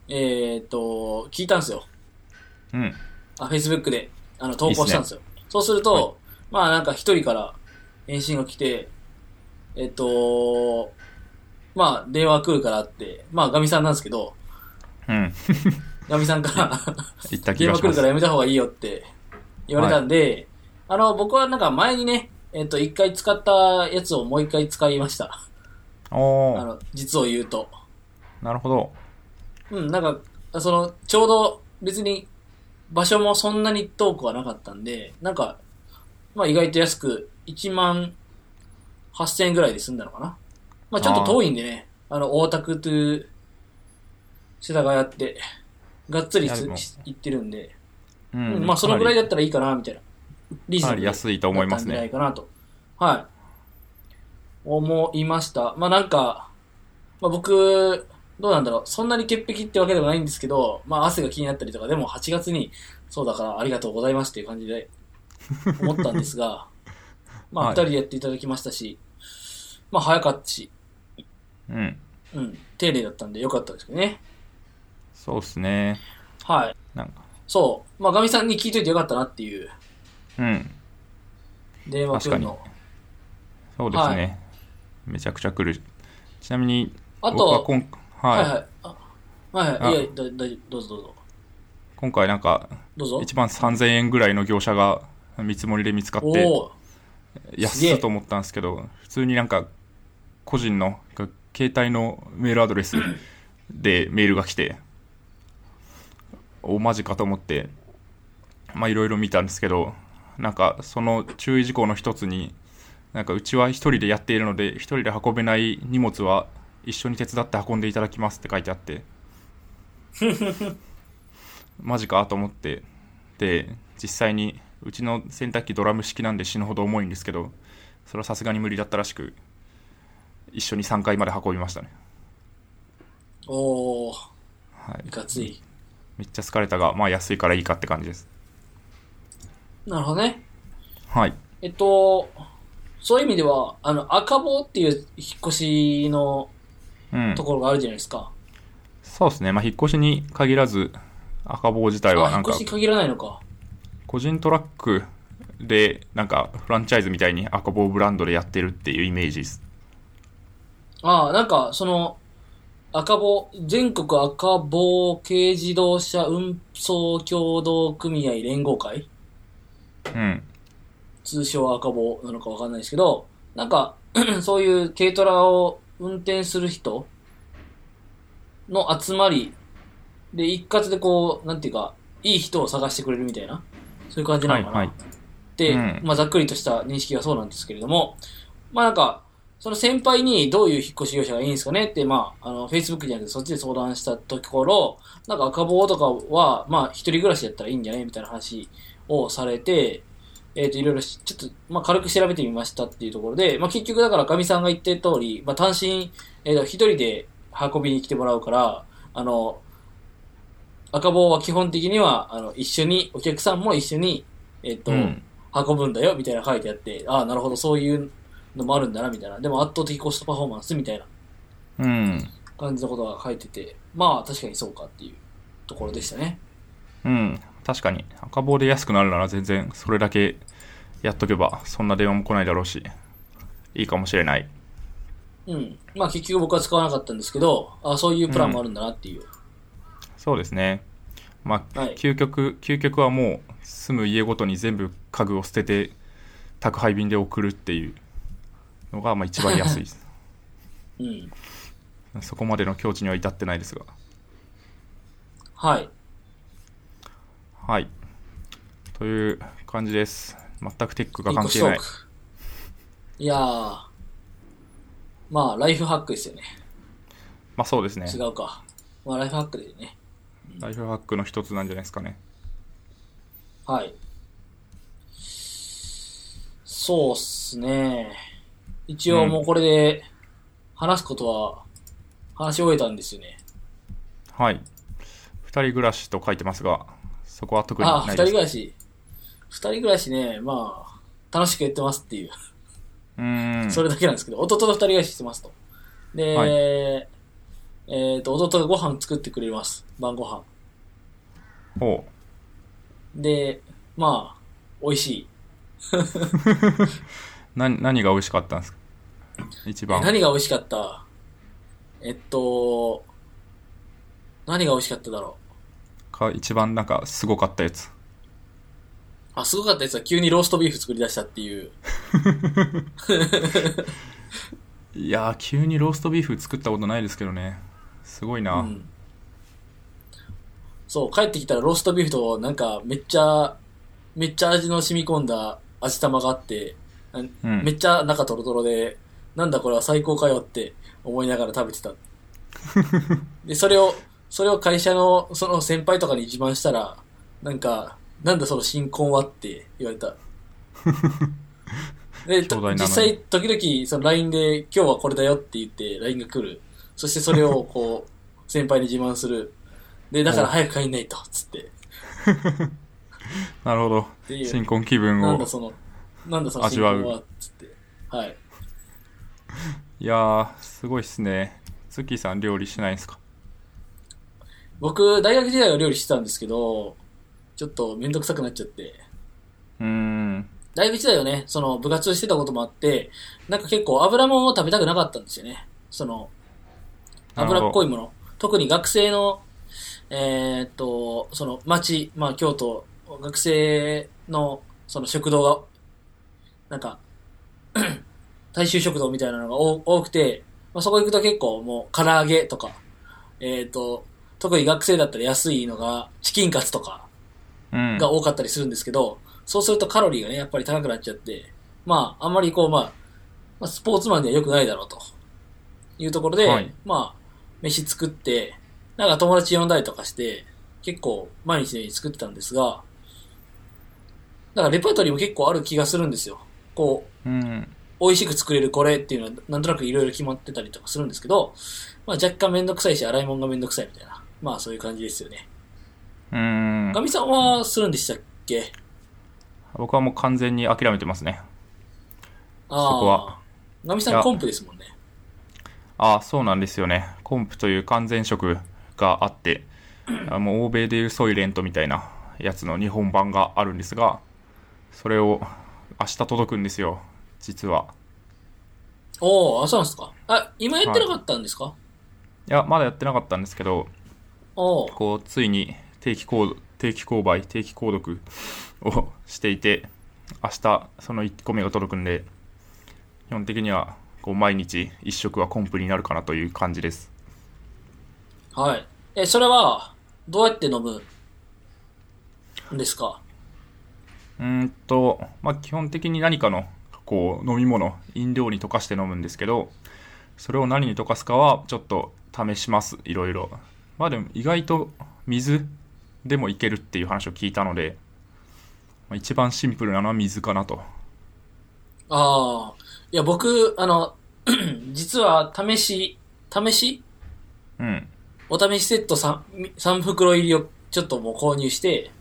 えーっと、聞いたんですよ。うん。あ、Facebook で、あの、投稿したんですよ。そうすると、はいまあなんか一人から返信が来て、えっと、まあ電話来るからって、まあガミさんなんですけど、うん。ガミさんから電話来るから。やめた方がいいよって言われたんで、あの、僕はなんか前にね、えっ、と、一回使ったやつをもう一回使いました。おー、あの、実を言うと。なるほど。うん、なんか、その、ちょうど別に場所もそんなに遠くはなかったんで、なんか、まあ意外と安く1万8000円ぐらいで済んだのかな。まあちょっと遠いんでね、あの、大田区という世田谷って、がっつり行ってるんで、ううんまあそのぐらいだかったらいいかな、みたいな。リーズナブルかなり安いと思いますね。かなと。はい。思いました。まあなんか、まあ僕、どうなんだろう。そんなに潔癖ってわけでもないんですけど、まあ汗が気になったりとか、でも8月に、そうだからありがとうございますっていう感じで思ったんですが、まあはい二人でやっていただきましたし、まあ早かったし、うん。うん、丁寧だったんでよかったですけどね。そうですね。はい。なんか、そう。まあガミさんに聞いといてよかったなっていううん。電話来るの。そうですね。めちゃくちゃ来る。ちなみに、あと、僕はい、はいはい。あはいはい。や、だ、だ、どうぞどうぞ。今回なんか、どうぞ。1万3000円ぐらいの業者が見積もりで見つかって、安っと思ったんですけど、普通になんか、個人の、携帯のメールアドレス でメールが来て、お、マジかと思って、まあいろいろ見たんですけど、なんかその注意事項の一つに、なんかうちは一人でやっているので、一人で運べない荷物は一緒に手伝って運んでいただきますって書いてあって、マジかと思って、で、実際にうちの洗濯機ドラム式なんで死ぬほど重いんですけど、それはさすがに無理だったらしく、一緒に3階まで運びましたね。おー、はいい。かつい。めっちゃ疲れたが、まあ安いからいいかって感じです。なるほどね。はい。えっと、そういう意味では、あの、赤棒っていう引っ越しのうんと。ころがあるじゃないですか。そうですね。まあ引っ越しに限らず、赤棒自体はあ、なんか引っ越し、限らないのか。個人トラックで、なんかフランチャイズみたいに赤棒ブランドでやってるっていうイメージです。ああ、なんか、その、赤棒、全国赤棒軽自動車運送協同組合連合会？うん。通称赤棒なのかわかんないですけど、なんか、そういう軽トラを運転する人の集まりで、一括でこう、なんていうか、いい人を探してくれるみたいな、そういう感じなのかな。はいはいで、うんまあざっくりとした認識はそうなんですけれども、まあなんか、その先輩にどういう引っ越し業者がいいんですかねって、まあ、あの、Facebook じゃなくてそっちで相談したところ、なんか赤棒とかは、まあ一人暮らしやったらいいんじゃないみたいな話をされて、えっ、と、いろいろし、ちょっと、まあ、軽く調べてみましたっていうところで、まあ、結局だから、かみさんが言ってる通り、まあ、単身、えっ、と、一人で運びに来てもらうから、あの、赤棒は基本的には、あの、一緒に、お客さんも一緒に、えっ、と、うん運ぶんだよ、みたいな書いてあって、ああ、なるほど、そういうのもあるんだな、みたいな。でも圧倒的コストパフォーマンスみたいなうん。感じのことが書いてて、まあ、確かにそうかっていうところでしたね。うん。確かに。赤棒で安くなるなら全然それだけやっとけば、そんな電話も来ないだろうし、いいかもしれない。うん。まあ、結局僕は使わなかったんですけど、ああ、そういうプランもあるんだなっていう。そうですね。まあ、はい究極、究極はもう住む家ごとに全部家具を捨てて宅配便で送るっていうのがまあ一番安いです。うん。そこまでの境地には至ってないですが。はい。はい。という感じです。全くテックが関係ない。いやー。まあ、ライフハックですよね。まあそうですね。違うか。まあ、ライフハックでね。ライフハックの一つなんじゃないですかね。はい。そうっすね。一応もうこれで話すことは話し終えたんですよね。はい。二人暮らしと書いてますが、そこは特にああ、二人暮らし。二人暮らしね、まあ、楽しくやってますっていう、うーん。それだけなんですけど、弟と二人暮らししてますと。で、はいえっ、と、弟がご飯作ってくれます。晩ご飯。ほで、まあ、美味しい。う。何、何が美味しかったんですか？一え番。何が美味しかった？えっと、何が美味しかっただろか一番なんかすごかったやつ。う。あ、すごかったですよ。急にローストビーフ作り出したっていう。いやー、急にローストビーフ作ったことないですけどね。すごいな。うん。そう、帰ってきたらローストビーフとなんかめっちゃ、めっちゃ味の染み込んだ味玉があって、うんうんめっちゃ中トロトロで、なんだこれは最高かよって思いながら食べてた。で、それを、それを会社のその先輩とかに自慢したら、なんか、なんだその新婚はって言われた。で、実際、時々、その LINE で、今日はこれだよって言って LINE が来る。そしてそれを、こう、先輩に自慢する。で、だから早く帰んないと、つって。なるほど。新婚気分をなんだ。その、なんだその新味わう婚は、つって。はい。いやー、すごいっすね。ツッキーさん料理しないんすか？僕、大学時代は料理してたんですけど、ちょっとめんどくさくなっちゃって。うーん。大学時代はね、その部活してたこともあって、なんか結構油も食べたくなかったんですよね。その、油っこいもの。特に学生の、えーっと、その町、まあ京都、学生のその食堂が、なんか、大衆食堂みたいなのが多多くて、まあ、そこ行くと結構もう唐揚げとか、えーっと、特に学生だったら安いのがチキンカツとか、うん。が多かったりするんですけど、そうするとカロリーがね、やっぱり高くなっちゃって、まあ、あんまりこう、まあ、まあ、スポーツマンでは良くないだろうというところで、はいまあ、飯作って、なんか友達呼んだりとかして、結構毎日のように作ってたんですが、だからレパートリーも結構ある気がするんですよ。こう、うん。美味しく作れるこれっていうのは、なんとなくいろいろ決まってたりとかするんですけど、まあ若干めんどくさいし、洗い物がめんどくさいみたいな。まあそういう感じですよね。うーんガ。ミさんはするんでしたっけ？僕はもう完全に諦めてますね。ああ。そこは。ガミさんコンプですもんね。ああ、そうなんですよね。コンプという完全食があって、あもう欧米でいうソイレントみたいなやつの日本版があるんですが、それを明日届くんですよ、実は。おお、あ、そうなんですか。あ、今やってなかったんですか、いや、まだやってなかったんですけど。こう、ついに定期購定期購買、定期購読をしていて、明日その1個目が届くんで、基本的にはこう毎日1食はコンプになるかなという感じです。はい。え、それは、どうやって飲む？んですか？うーんと、まあ、基本的に何かのこう飲み物、飲料に溶かして飲むんですけど、それを何に溶かすかはちょっと試します、いろいろ。まあでも意外と水でもいけるっていう話を聞いたので、まあ、一番シンプルなのは水かなと。ああ。いや、僕、あの、実は、試し、試し？うん。お試しセット 3, 3袋入りをちょっともう購入して、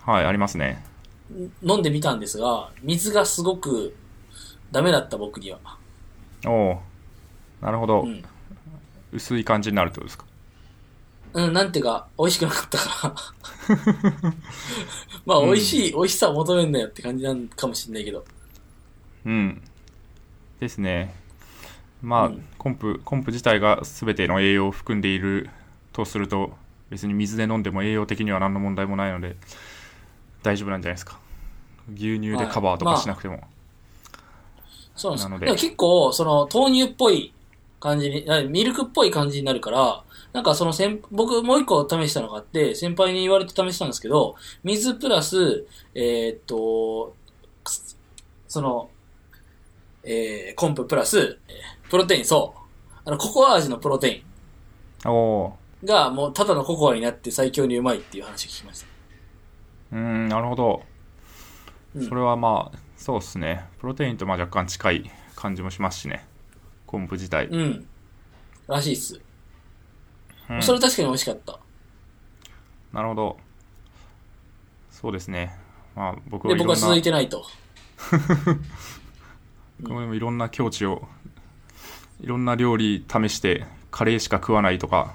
はい、ありますね。飲んでみたんですが、水がすごくダメだった僕には。おおなるほど、うん。薄い感じになるってことですか？うん、なんていうか、美味しくなかったから。まあ、うん美味しい、美味しさを求めんなよって感じなんかもしれないけど。うん。ですね。まあ、うんコンプ、コンプ自体が全ての栄養を含んでいるとすると、別に水で飲んでも栄養的には何の問題もないので、大丈夫なんじゃないですか。牛乳でカバーとかしなくても。そうなんですででも結構、その、豆乳っぽい感じに、なミルクっぽい感じになるから、なんかその先、僕もう一個試したのがあって、先輩に言われて試したんですけど、水プラス、えーっと、その、えー、コンププラス、えープロテイン、そう。あの、ココア味のプロテイおおンが、もうただのココアになって最強にうまいっていう話を聞きました。ー。うーん、なるほど。うんそれはまあ、そうっすね。プロテインとまあ若干近い感じもしますしね。コンプ自体。うん。らしいっす。うんそれ確かに美味しかった。なるほど。そうですね。まあ、僕で、はいろんな僕は続いてないと。僕もいろんな境地をいろんな料理試してカレーしか食わないとか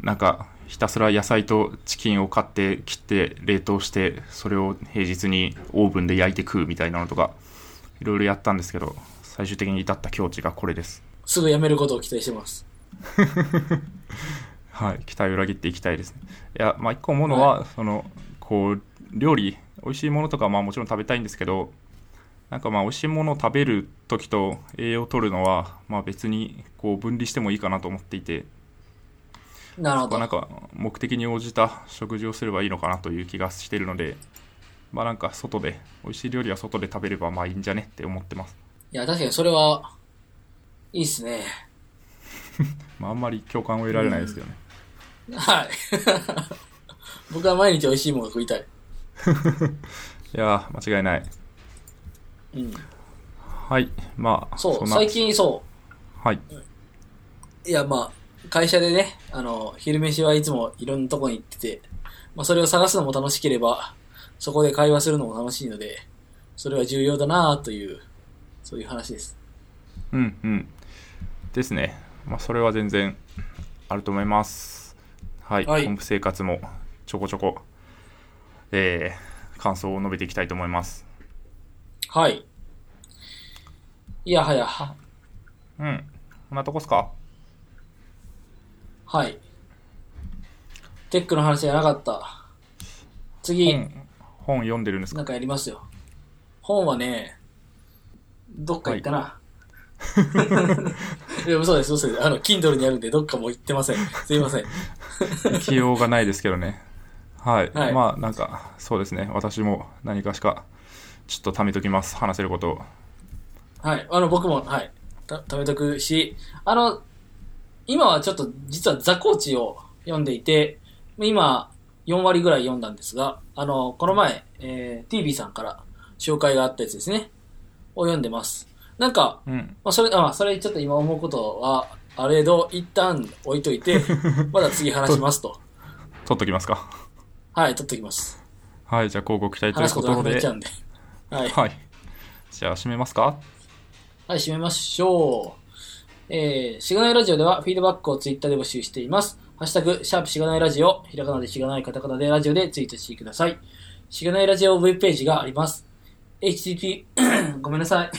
なんかひたすら野菜とチキンを買って切って冷凍してそれを平日にオーブンで焼いて食うみたいなのとかいろいろやったんですけど最終的に至った境地がこれですすぐ辞めることを期待してます。はい期待を裏切っていきたいですねいやまあ一個思うのは、そのこう料理美味しいものとかまあもちろん食べたいんですけど、なんかまあ美味しいものを食べる時と栄養を取るのは、まあ別にこう分離してもいいかなと思っていて、なるほど。まあ、なんか目的に応じた食事をすればいいのかなという気がしているので、まあなんか外で、美味しい料理は外で食べればまあいいんじゃねって思ってます。いや、確かにそれは、いいっすね。まああんまり共感を得られないですけどね。はい。僕は毎日美味しいものが食いたい。いやー、間違いない。うん。はい。まあ、そう、んな最近そはい。う。いや、まあ、会社でね、あの、昼飯はいつもいろんなとこに行ってて、まあ、それを探すのも楽しければ、そこで会話するのも楽しいので、それは重要だなという、そういう話です。うんうん。ですね。まあ、それは全然あると思います。はい。はい本部生活もちょこちょこ、えー、感想を述べていきたいと思います。はい。いやはや、うん。こんなとこっすか？はい。テックの話じゃなかった。次、本、本読んでるんですか？なんかやりますよ。本はね、どっか行ったな。い、や、嘘です、嘘です。あの、Kindle にあるんで、どっかも行ってません。すいません。行きようがないですけどね。はい。はいまあ、なんか、そうですね。私も何かしか、ちょっと貯めときます。話せることを。はい。あの、僕も、はい。た、貯めとくし、あの、今はちょっと、実はザコーチを読んでいて、今、4割ぐらい読んだんですが、あの、この前、えー、TV さんから紹介があったやつですね。を読んでます。なんか、うん。まあ、それ、あ、まあ、それちょっと今思うことは、あれど、一旦置いといて、まだ次話しますと。取っときますか。はい、取っときます。はい。じゃあ、広告期待ということで。はい。はい。じゃあ、締めますかはい、締めましょう。えー、しがないラジオではフィードバックをツイッターで募集しています。ハッシュタグ、シャープしがないラジオ、ひらがなでしがないカタカナでラジオでツイートしてください。しがないラジオウェブページがあります。http、ごめんなさい。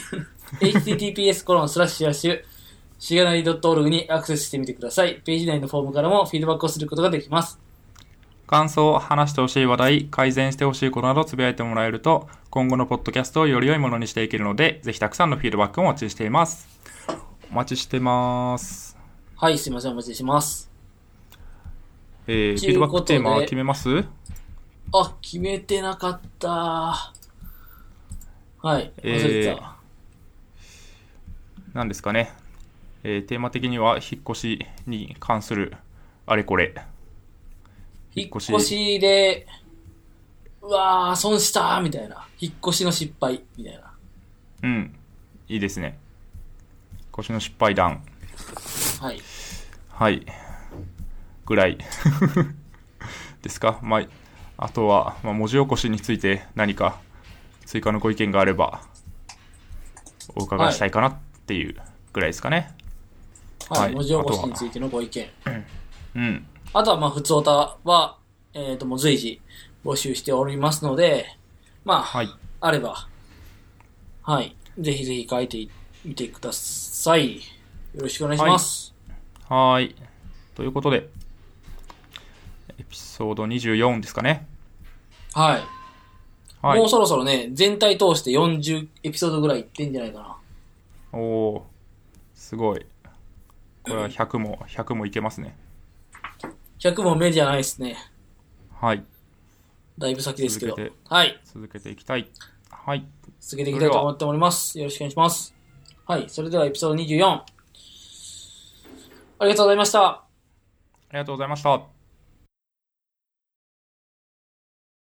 Https コロンスラッシュスラッシュ、しがない .org にアクセスしてみてください。ページ内のフォームからもフィードバックをすることができます。感想、話してほしい話題、改善してほしいことなどつぶやいてもらえると、今後のポッドキャストをより良いものにしていけるので、ぜひたくさんのフィードバックをお待ちしています。お待ちしてます。はい、すいません、お待ちしてます。えー、フィードバックテーマは決めます？あ、決めてなかった。はい、忘れてた。えー何ですかね。えー、テーマ的には、引っ越しに関するあれこれ。引っ越しで、うわー、損したーみたいな。引っ越しの失敗みたいな。うん。いいですね。引っ越しの失敗談。はい。はい。ぐらい。ですか？まあ、あとは、まあ、文字起こしについて何か追加のご意見があれば、お伺いしたいかなっていうぐらいですかね。はい。はい文字起こしについてのご意見。うん。あとは、まあ、普通歌は、えっ、と、もう随時募集しておりますので、まあ、はい。あれば、はい。ぜひぜひ書いてみてください。よろしくお願いします。はーい。ということで、エピソード24ですかね。はい。はいもう。そろそろね、全体通して40エピソードぐらいいってんじゃないかな。おー、すごい。これは100も、100もいけますね。100も目じゃないですね。はい。だいぶ先ですけど。はい。続けていきたい。はい。続けていきたいと思っております。よろしくお願いします。はい。それではエピソード24。ありがとうございました。ありがとうございました。